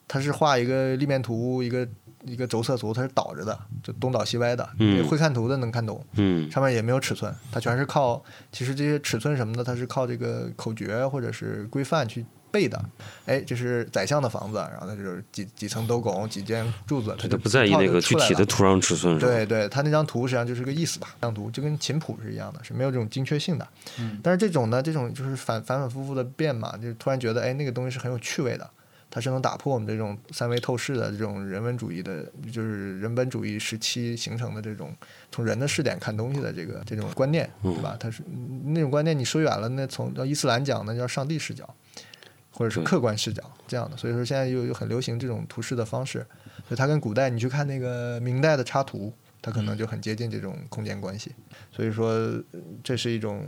它是画一个立面图，一个一个轴测图，它是倒着的，就东倒西歪的。嗯会看图的能看懂，嗯，上面也没有尺寸，它全是靠，其实这些尺寸什么的，它是靠这个口诀或者是规范去背的，哎，这是宰相的房子，然后它就是几几层斗拱，几间柱子，它就不在意那个具体的图。土壤尺寸？对对，它那张图实际上就是个意思吧，这张图就跟琴谱是一样的，是没有这种精确性的。嗯但是这种呢，这种就是反反反复复的变嘛，就突然觉得，哎，那个东西是很有趣味的，它是能打破我们这种三维透视的这种人文主义的，就是人本主义时期形成的这种从人的视点看东西的这个这种观念，对吧？它是那种观念，你说远了，那从叫伊斯兰讲，那叫上帝视角。或者是客观视角这样的，所以说现在又又很流行这种图示的方式，所以它跟古代你去看那个明代的插图，它可能就很接近这种空间关系，所以说呃这是一种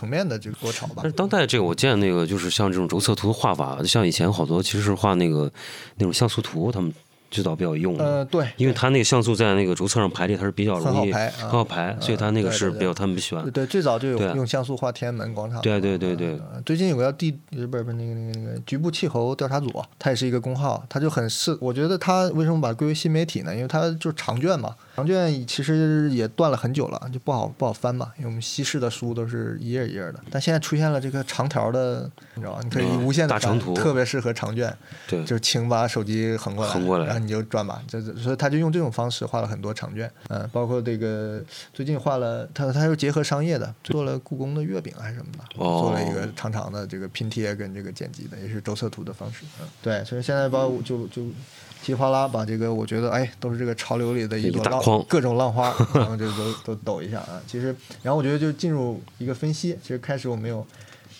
层面的这个国潮吧但是。当代这个，我见那个就是像这种轴测图的画法，像以前好多其实是画那个那种像素图，他们最早比较用的，呃，对，因为它那个像素在那个轴测上排列，它是比较容易很好排啊很好排，所以它那个是比较他们喜欢对。最早就有用像素画天安门广场。对对对对呃最近有个叫地不是不是那个那个那个局部气候调查组，它也是一个公号，它就很适。我觉得它为什么把它归为新媒体呢？因为它就是长卷嘛，长卷其实也断了很久了，就不好不好翻嘛。因为我们西式的书都是一页一页的，但现在出现了这个长条的，你知道吧？你可以嗯无限的大长图特别适合长卷。对，就是请把手机横过来，横过来你就转吧，这这所以他就用这种方式画了很多长卷，嗯，包括这个最近画了他他又结合商业的，做了故宫的月饼还是什么的，哦做了一个长长的这个拼贴跟这个剪辑的，也是轴测图的方式，嗯，对，所以现在把我就就噼里啪啦把这个我觉得哎都是这个潮流里的一朵浪各种浪花，然后就都都抖一下啊，其实然后我觉得就进入一个分析，其实开始我没有。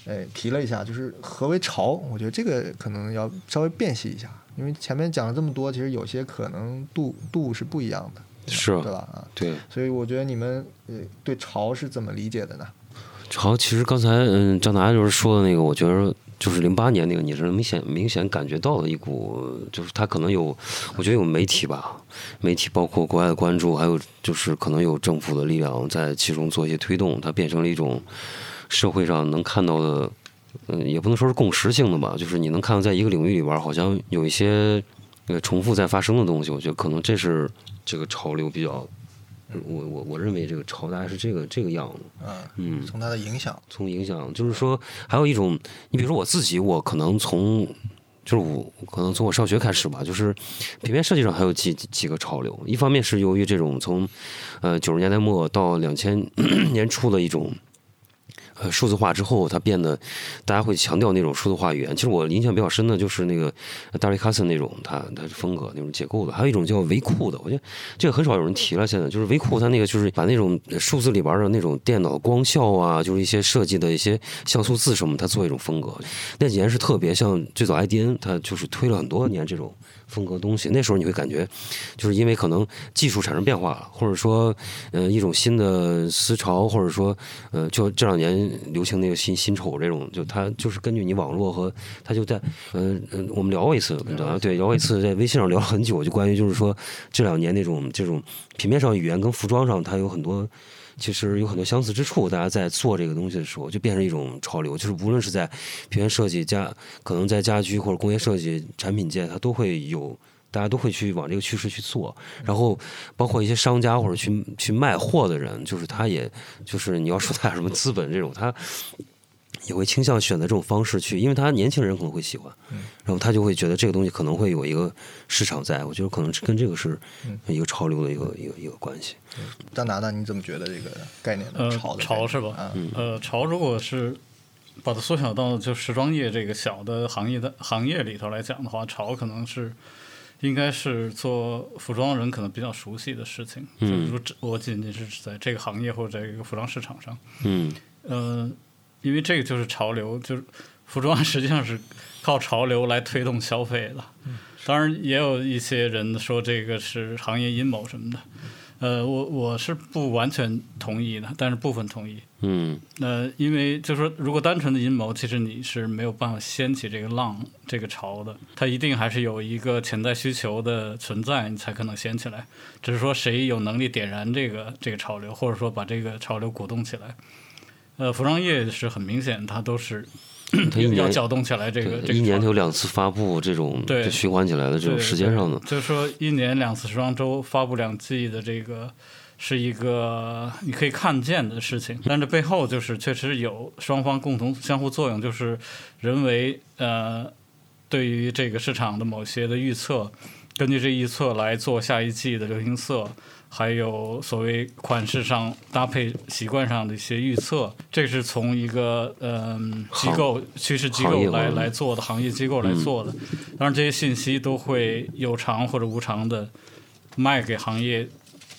哎，提了一下，就是何为潮？我觉得这个可能要稍微辨析一下，因为前面讲了这么多，其实有些可能度度是不一样的，是啊对吧？啊，对。所以我觉得你们呃对潮是怎么理解的呢？潮，其实刚才嗯张达就是说的那个，我觉得就是零八年那个，你是明显明显感觉到了一股，就是他可能有，我觉得有媒体吧，媒体包括国外的关注，还有就是可能有政府的力量在其中做一些推动，它变成了一种社会上能看到的，嗯，也不能说是共识性的吧，就是你能看到在一个领域里边好像有一些呃重复在发生的东西，我觉得可能这是这个潮流比较。我我我认为这个潮大概是这个这个样子，啊，嗯，从它的影响，从影响，就是说，还有一种，你比如说我自己，我可能从，就是我可能从我上学开始吧，就是平面设计上还有几几个潮流。一方面是由于这种从，呃九十年代末到两千年初的一种。呃，数字化之后，它变得大家会强调那种数字化语言。其实我印象比较深的就是那个大卫·卡森那种，他他的风格那种结构的，还有一种叫维库的，我觉得这个很少有人提了。现在就是维库，它那个就是把那种数字里边的那种电脑光效啊，就是一些设计的一些像素字什么，它做一种风格。那几年是特别像最早 IDN，它就是推了很多年这种风格东西。那时候你会感觉，就是因为可能技术产生变化了，或者说呃一种新的思潮，或者说呃就这两年流行那个新新丑这种，就它就是根据你网络和它就在呃嗯我们聊过一次，对聊过一次，在微信上聊了很久，就关于就是说这两年那种这种平面上语言跟服装上它有很多。其实有很多相似之处，大家在做这个东西的时候，就变成一种潮流。就是无论是在平面设计家，可能在家居或者工业设计产品界，它都会有，大家都会去往这个趋势去做。然后包括一些商家或者去去卖货的人，就是他也就是你要说他有什么资本这种，他也会倾向选择这种方式去，因为他年轻人可能会喜欢，然后他就会觉得这个东西可能会有一个市场在。我觉得可能是跟这个是一个潮流的一个一个一个关系。张达达，你怎么觉得这个概念的呃潮潮是吧啊，呃，潮如果是把它缩小到就时装业这个小的行业的行业里头来讲的话，潮可能是应该是做服装人可能比较熟悉的事情。嗯。就是说只我仅仅是在这个行业或者这个服装市场上，嗯。呃，因为这个就是潮流，就是服装实际上是靠潮流来推动消费的。当然，也有一些人说这个是行业阴谋什么的。呃，我我是不完全同意的，但是部分同意。嗯呃，因为就是说，如果单纯的阴谋，其实你是没有办法掀起这个浪、这个潮的。它一定还是有一个潜在需求的存在，你才可能掀起来。只是说谁有能力点燃这个这个潮流，或者说把这个潮流鼓动起来。呃，服装业是很明显，它都是它一年要搅动起来这个这个一年有两次发布这种对循环起来的这种时间上的，就是说一年两次时装周发布两季的这个是一个你可以看见的事情，但这背后就是确实有双方共同相互作用，就是人为呃对于这个市场的某些的预测，根据这一测来做下一季的流行色。还有所谓款式上搭配习惯上的一些预测，这是从一个嗯、机构趋势机构来来做的，行业机构来做的。当然，这些信息都会有偿或者无偿的卖给行业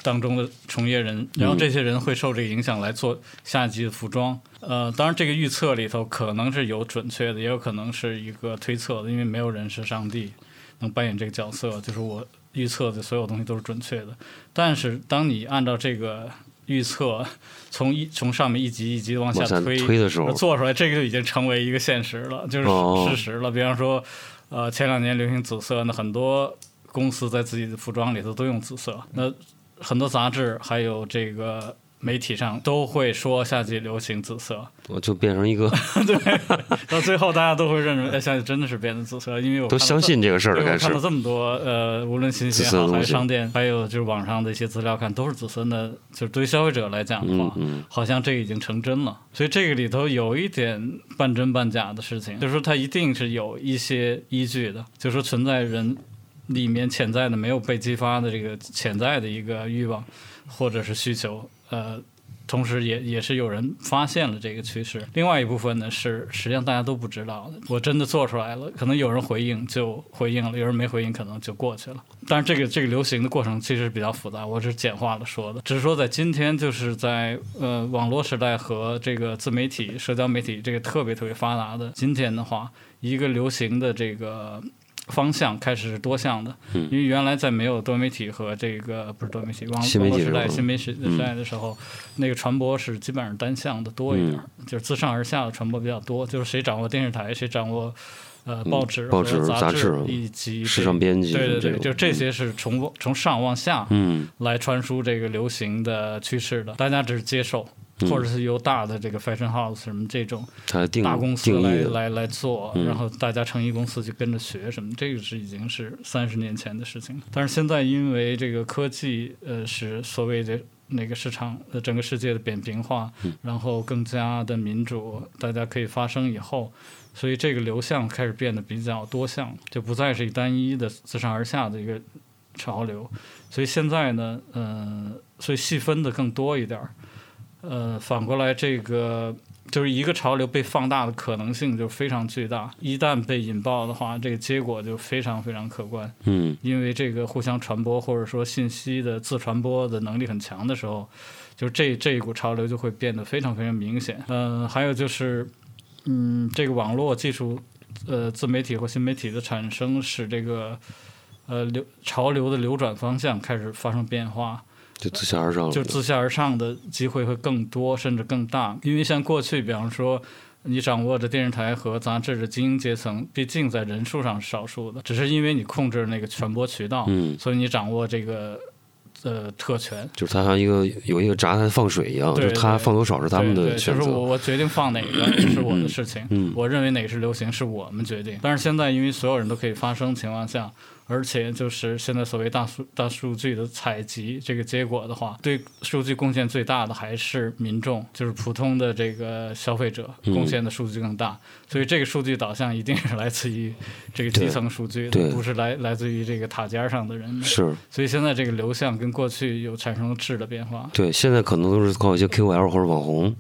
当中的从业人，然后这些人会受这个影响来做下一季的服装。呃，当然，这个预测里头可能是有准确的，也有可能是一个推测的，因为没有人是上帝能扮演这个角色，就是我预测的所有东西都是准确的。但是，当你按照这个预测从一从上面一级一级往下往推推的时候做出来，这个就已经成为一个现实了，就是哦事实了。比方说，呃，前两年流行紫色，那很多公司在自己的服装里头都用紫色，那很多杂志还有这个媒体上都会说夏季流行紫色，我就变成一个 对到最后大家都会认为，哎，夏季真的是变成紫色，因为我都相信这个事儿了，看了这么多，呃，无论信息也好，还是商店，还有就是网上的一些资料看，都是紫色的。就是对于消费者来讲的话，嗯嗯好像这已经成真了。所以这个里头有一点半真半假的事情，就是说它一定是有一些依据的，就是说存在人里面潜在的没有被激发的这个潜在的一个欲望或者是需求，呃。同时也也是有人发现了这个趋势，另外一部分呢是实际上大家都不知道的。我真的做出来了，可能有人回应就回应了，有人没回应可能就过去了。但是这个这个流行的过程其实比较复杂，我是简化了说的，只是说在今天就是在呃网络时代和这个自媒体、社交媒体这个特别特别发达的今天的话，一个流行的这个。方向开始是多项的，嗯。因为原来在没有多媒体和这个不是多媒体网络时代、新媒体时代的时候，那个传播是基本上单向的多一点，嗯。就是自上而下的传播比较多，就是谁掌握电视台，谁掌握呃报纸、嗯报纸杂杂志以及时尚编辑对对对，就这些是从从上往下嗯。来传输这个流行的趋势的，大家只是接受。嗯或者是由大的这个 fashion house 什么这种大公司来来来做，嗯然后大家成衣公司就跟着学什么，这个是已经是三十年前的事情。但是现在因为这个科技，呃，使所谓的那个市场呃整个世界的扁平化，嗯然后更加的民主，大家可以发声以后。所以这个流向开始变得比较多项，就不再是单一的自上而下的一个潮流。所以现在呢，呃，所以细分的更多一点儿。呃，反过来，这个就是一个潮流被放大的可能性就非常巨大。一旦被引爆的话，这个结果就非常非常可观。嗯因为这个互相传播或者说信息的自传播的能力很强的时候，就这这一股潮流就会变得非常非常明显。嗯、还有就是，嗯，这个网络技术，呃，自媒体或新媒体的产生，使这个呃流潮流的流转方向开始发生变化。就自下而上了，就自下而上的机会会更多，甚至更大。因为像过去，比方说，你掌握着电视台和杂志的精英阶层，毕竟在人数上是少数的，只是因为你控制那个传播渠道，嗯所以你掌握这个呃特权。就是它像一个有一个闸台放水一样，就是它放多少是他们的选择。就是我我决定放哪个 是我的事情，嗯我认为哪个是流行是我们决定。但是现在因为所有人都可以发声情况下，而且就是现在所谓大数大数据的采集这个结果的话，对数据贡献最大的还是民众，就是普通的这个消费者嗯贡献的数据更大。所以这个数据导向一定是来自于这个基层数据不是来来自于这个塔尖上的人的。是所以现在这个流向跟过去有产生了质的变化。对，现在可能都是靠一些 KOL 或者网红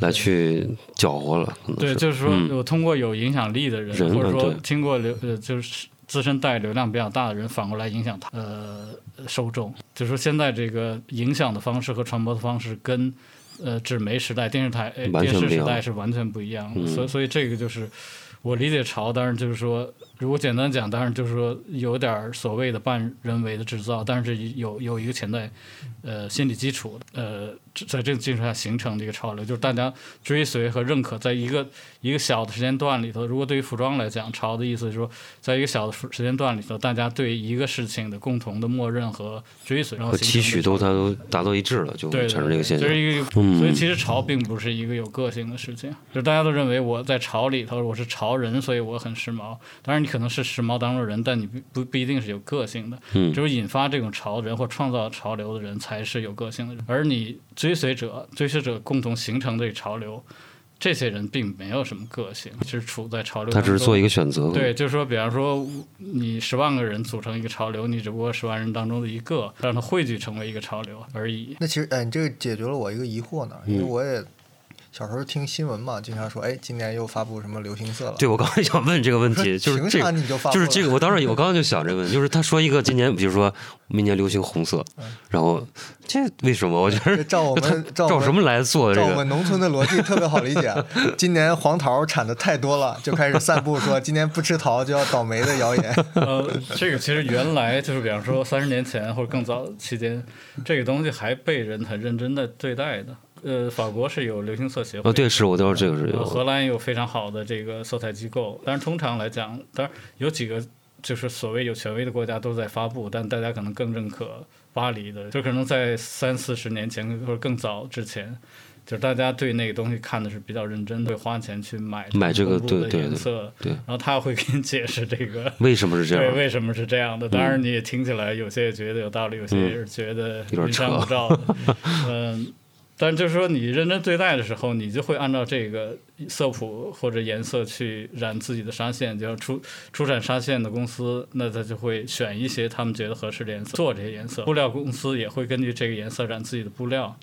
来去搅和了，对，就是说，嗯我通过有影响力的人，人或者说经过流呃，就是自身带流量比较大的人，反过来影响他呃受众。就是说，现在这个影响的方式和传播的方式跟呃纸媒时代、电视台、呃电视时代是完全不一样的。嗯所以，所以这个就是我理解潮，当然就是说。如果简单讲，当然就是说有点儿所谓的半人为的制造，但是有有一个潜在呃心理基础，呃，在这个基础上形成的一个潮流，就是大家追随和认可，在一个一个小的时间段里头，如果对于服装来讲，潮的意思是说，在一个小的时时间段里头，大家对一个事情的共同的默认和追随，然后和期许都它都达到一致了，就产生这个现象这是。一个，嗯所以其实潮并不是一个有个性的事情，就是大家都认为我在潮里头，我是潮潮人，所以我很时髦。当然，你可能是时髦当中的人，但你不不不一定是有个性的。嗯只有引发这种潮人或创造潮流的人才是有个性的人，而你追随者、追随者共同形成这个潮流，这些人并没有什么个性，只是处在潮流当中。他只是做一个选择。对，就是说，比方说，你十万个人组成一个潮流，你只不过十万人当中的一个，让它汇聚成为一个潮流而已。那其实，哎，你这个解决了我一个疑惑呢，因为嗯我也小时候听新闻嘛，经常说，哎，今年又发布什么流行色了。对，我刚才想问这个问题，就是这个，你就发布就是这个，我当时我刚刚就想这个问题，就是他说一个今年，比如说明年流行红色，然后这为什么？我觉得照我们照我们照什么来做这个照我们？农村的逻辑特别好理解。今年黄桃产的太多了，就开始散布说今年不吃桃就要倒霉的谣言。呃，这个其实原来就是，比方说三十年前或者更早期间，这个东西还被人很认真的对待的。呃，法国是有流行色协会，哦，对，是我知道这个是呃，荷有，兰有非常好的这个色彩机构，但是通常来讲，当然有几个就是所谓有权威的国家都在发布，但大家可能更认可巴黎的，就可能在三四十年前或者更早之前。就是大家对那个东西看的是比较认真的，会花钱去买买这个对颜色，对然后他会给你解释这个 为什么是这对，样？为什么是这样的？当然，你也听起来有些也觉得有道理，有些也是觉得云山雾罩的。嗯，但就是说，你认真对待的时候，你就会按照这个色谱或者颜色去染自己的纱线。就要出出产纱线的公司，那他就会选一些他们觉得合适的颜色做这些颜色。布料公司也会根据这个颜色染自己的布料。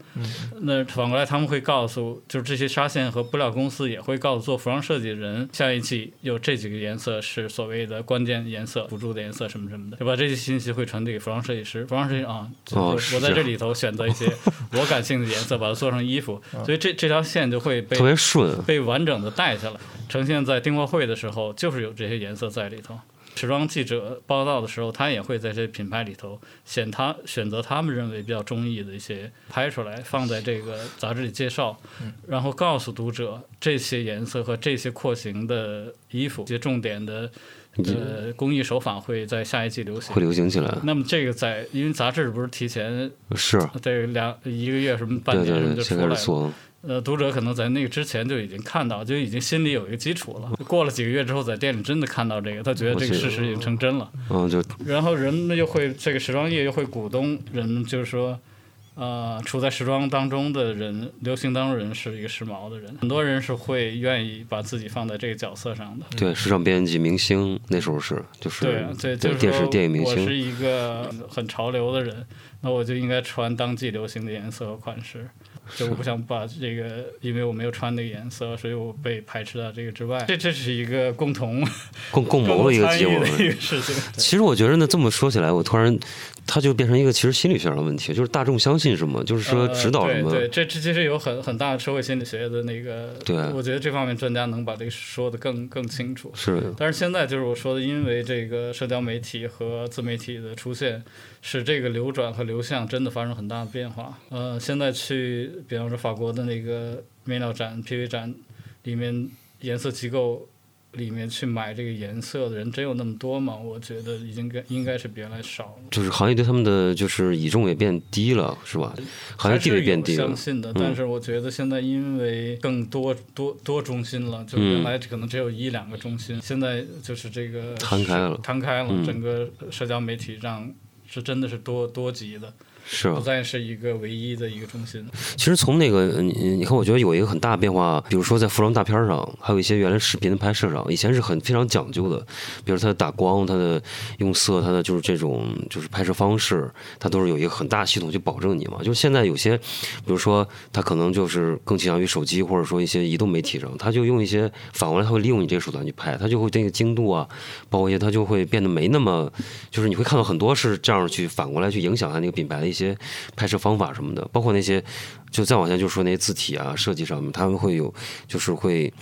那反过来，他们会告诉，就是这些纱线和布料公司也会告诉做服装设计的人，下一季有这几个颜色是所谓的关键颜色、辅助的颜色什么什么的，就把这些信息会传递给服装设计师。服装设计师啊，我在这里头选择一些我感兴趣的颜色，把它做成衣服，所以这这条线就会被特别顺，被完整的带下来，呈现在订货会的时候，就是有这些颜色在里头。时装记者报道的时候，他也会在这品牌里头选他选择他们认为比较中意的一些拍出来，放在这个杂志里介绍，然后告诉读者这些颜色和这些廓形的衣服，一些重点的呃工艺手法会在下一季流行会。流行起来，那么这个在因为杂志不是提前是，这两一个月什么半对年什么就出来了，呃，读者可能在那个之前就已经看到，就已经心里有一个基础了。过了几个月之后，在店里真的看到这个，他觉得这个事实已经成真了。嗯，就然后人们又会，这个时装业又会鼓动人们，就是说，呃，处在时装当中的人，流行当中人是一个时髦的人，很多人是会愿意把自己放在这个角色上的。对时尚编辑、明星那时候是，就是对啊，对，就是电视、电影明星我是，一个很潮流的人，那我就应该穿当季流行的颜色和款式。就我不想把这个，因为我没有穿那个颜色，所以我被排斥到这个之外。这这是一个共同共共谋的一个结果。其实我觉得呢，这么说起来，我突然，它就变成一个其实心理学上的问题，就是大众相信什么，就是说呃指导什么。对对，这这其实有很很大的社会心理学的那个，对我觉得这方面专家能把这个说的更更清楚。是但是现在就是我说的，因为这个社交媒体和自媒体的出现，使这个流转和流向真的发生很大的变化。呃，现在去，比方说法国的那个面料展、PV 展里面，颜色机构里面去买这个颜色的人真有那么多吗？我觉得已经该应该是比原来少了。就是行业对他们的就是倚重也变低了，是吧？行业地位变低了相。信的，但是我觉得现在因为更多多多中心了，就原来可能只有一两个中心，现在就是这个摊开了摊开了，嗯整个社交媒体上是真的是多多级的，是不再是一个唯一的一个中心。其实从那个你你看，我觉得有一个很大的变化，比如说在服装大片上，还有一些原来视频的拍摄上，以前是很非常讲究的，比如它的打光、它的用色、它的就是这种就是拍摄方式，它都是有一个很大系统去保证你嘛。就是现在有些，比如说它可能就是更倾向于手机或者说一些移动媒体上，它就用一些反过来，它会利用你这个手段去拍，它就会这个精度啊，包括一些它就会变得没那么，就是你会看到很多是这样去反过来去影响它那个品牌的一些拍摄方法什么的，包括那些就再往下就说那些字体啊设计上面，他们会有就是会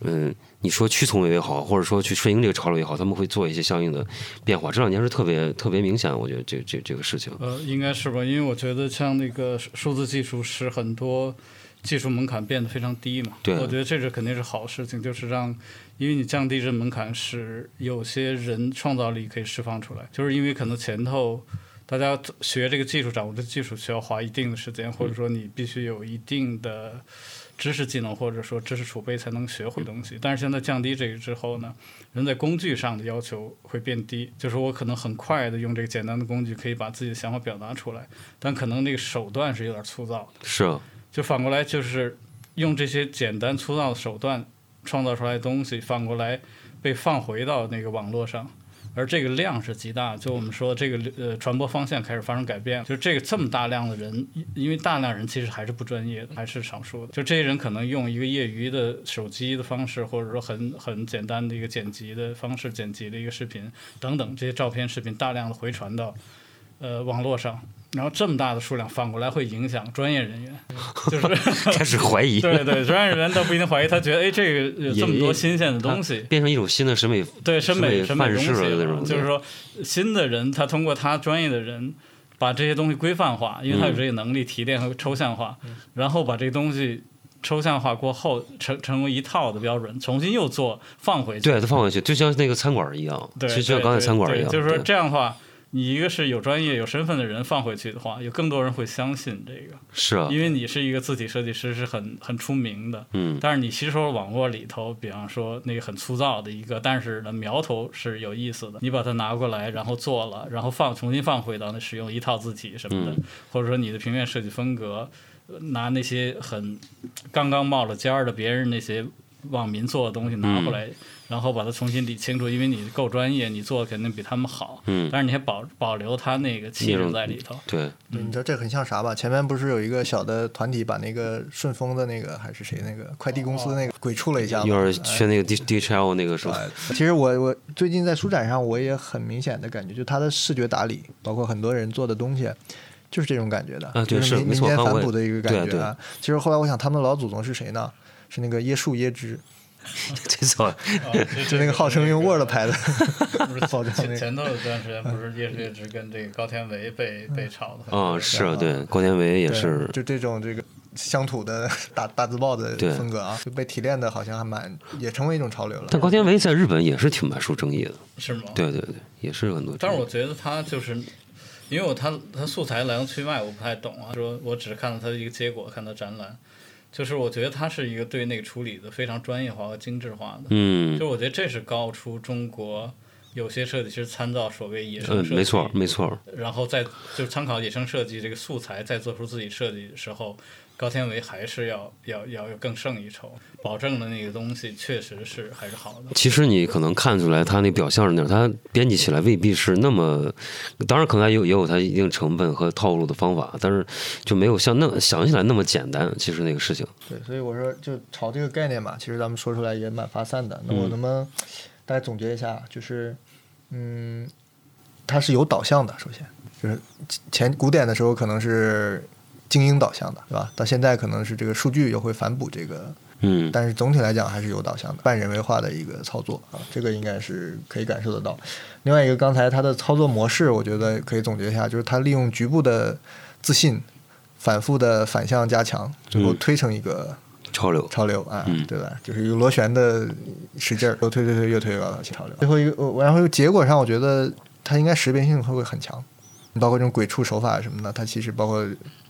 嗯。你说屈从也好，或者说去顺应这个潮流也好，他们会做一些相应的变化。这两年是特别特别明显，我觉得这这这个事情。呃，应该是吧，因为我觉得像那个数数字技术使很多技术门槛变得非常低嘛。对我觉得这是肯定是好事情，就是让，因为你降低这门槛，使有些人创造力可以释放出来，就是因为可能前头。大家学这个技术，掌握这技术需要花一定的时间，或者说你必须有一定的知识技能，或者说知识储备才能学会东西。但是现在降低这个之后呢，人在工具上的要求会变低，就是我可能很快的用这个简单的工具可以把自己的想法表达出来，但可能那个手段是有点粗糙的。是啊，就反过来就是用这些简单粗糙的手段创造出来的东西，反过来被放回到那个网络上。而这个量是极大，就我们说这个呃传播方向开始发生改变，就是这个这么大量的人，因因为大量人其实还是不专业的，还是少数的，就这些人可能用一个业余的手机的方式，或者说很很简单的一个剪辑的方式剪辑的一个视频等等这些照片视频大量的回传到呃网络上，然后这么大的数量反过来会影响专业人员，就是 开始怀疑，对对，专业人员倒不一定怀疑，他觉得哎，这个有这么多新鲜的东西，变成一种新的审美，对审美审美范东西式了那种，就是说新的人他通过他专业的人把这些东西规范化，因为他有这个能力提炼和抽象化，然后把这个东西抽象化过后成成为一套的标准，重新又做放回去，对，它放回去，就像那个餐馆一样，对，其实就像刚才餐馆一样，就是说这样的话。你一个是有专业、有身份的人放回去的话，有更多人会相信这个，是啊，因为你是一个字体设计师，是很很出名的。嗯，但是你吸收了网络里头，比方说那个很粗糙的一个，但是呢苗头是有意思的，你把它拿过来，然后做了，然后放重新放回到那使用一套字体什么的，嗯。或者说你的平面设计风格，呃拿那些很刚刚冒了尖儿的别人那些网民做的东西拿回来，嗯然后把它重新理清楚，因为你够专业，你做的肯定比他们好，嗯但是你还保保留他那个气质在里头。对，对，你知道这很像啥吧？前面不是有一个小的团体把那个顺丰的那个还是谁那个快递公司那个鬼畜了一下吗？有点哎学那个 D D H L 那个时候，哎其实我我最近在书展上，我也很明显的感觉，就他的视觉打理，包括很多人做的东西，就是这种感觉的，啊对就是民间反哺的一个感觉啊。其实后来我想，他们的老祖宗是谁呢？是那个椰树椰汁，这错，啊就那个号称用 Word 拍的。前前头有段时间不是叶叶之跟这个高天维被被炒的很啊，多是啊，对，高天维也是，就这种这个乡土的大大字报的风格啊，就被提炼的好像还蛮也成为一种潮流了。但高天维在日本也是挺蛮受争议的，是吗？对对对，也是很多。但是我觉得他就是，因为我他他素材来龙去脉我不太懂啊，说我只是看到他的一个结果，看到展览，就是我觉得它是一个对那个处理的非常专业化和精致化的，嗯。就我觉得这是高出中国有些设计师参照所谓野生嗯，设计，没错没错，然后再就是参考野生设计这个素材，再做出自己设计的时候，高天维还是要要要要更胜一筹，保证的那个东西确实是还是好的。其实你可能看出来，他那表象是那样，他编辑起来未必是那么，当然可能也有也有他一定成本和套路的方法，但是就没有像那想起来那么简单。其实那个事情，对，所以我说就朝这个概念嘛，其实咱们说出来也蛮发散的。那我嗯能不能大家总结一下？就是，嗯，它是有导向的。首先，就是前古典的时候可能是精英导向的，对吧？到现在可能是这个数据又会反哺这个，嗯，但是总体来讲还是有导向的，半人为化的一个操作啊，这个应该是可以感受得到。另外一个，刚才它的操作模式，我觉得可以总结一下，就是它利用局部的自信，反复的反向加强，最后嗯推成一个。潮流，潮流啊，嗯对吧？就是一个螺旋的使劲儿，又推推推，越推越高到潮流。最后一个，我然后结果上，我觉得它应该识别性会不会很强。你包括这种鬼畜手法什么的，它其实包括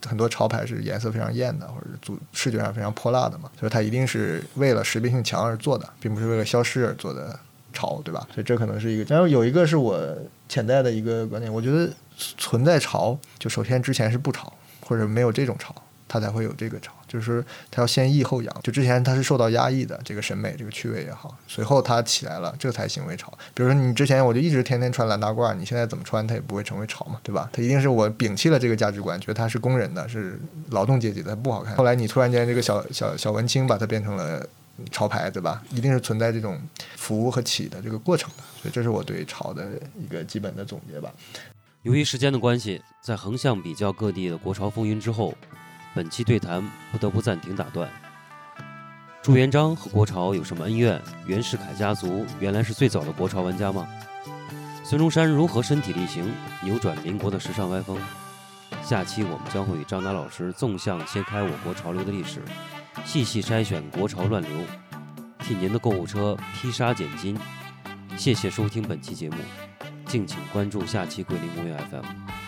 很多潮牌是颜色非常艳的，或者组视觉上非常泼辣的嘛，所以它一定是为了识别性强而做的，并不是为了消失而做的潮，对吧？所以这可能是一个。然后有一个是我潜在的一个观点，我觉得存在潮，就首先之前是不潮，或者没有这种潮。它才会有这个潮，就是它要先抑后扬。就之前它是受到压抑的这个审美、这个趣味也好，随后它起来了，这才行为潮。比如说你之前我就一直天天穿蓝大褂，你现在怎么穿它也不会成为潮嘛，对吧？它一定是我摒弃了这个价值观，觉得它是工人的、是劳动阶级的，不好看。后来你突然间这个小小小文青把它变成了潮牌，对吧？一定是存在这种浮和起的这个过程的。所以这是我对潮的一个基本的总结吧。由于时间的关系，在横向比较各地的国潮风云之后，本期对谈不得不暂停打断。朱元璋和国潮有什么恩怨？袁世凯家族原来是最早的国潮玩家吗？孙中山如何身体力行扭转民国的时尚歪风？下期我们将会与张达老师纵向切开我国潮流的历史，细细筛选国潮乱流，替您的购物车披沙拣金。谢谢收听本期节目，敬请关注下期桂林公园 FM。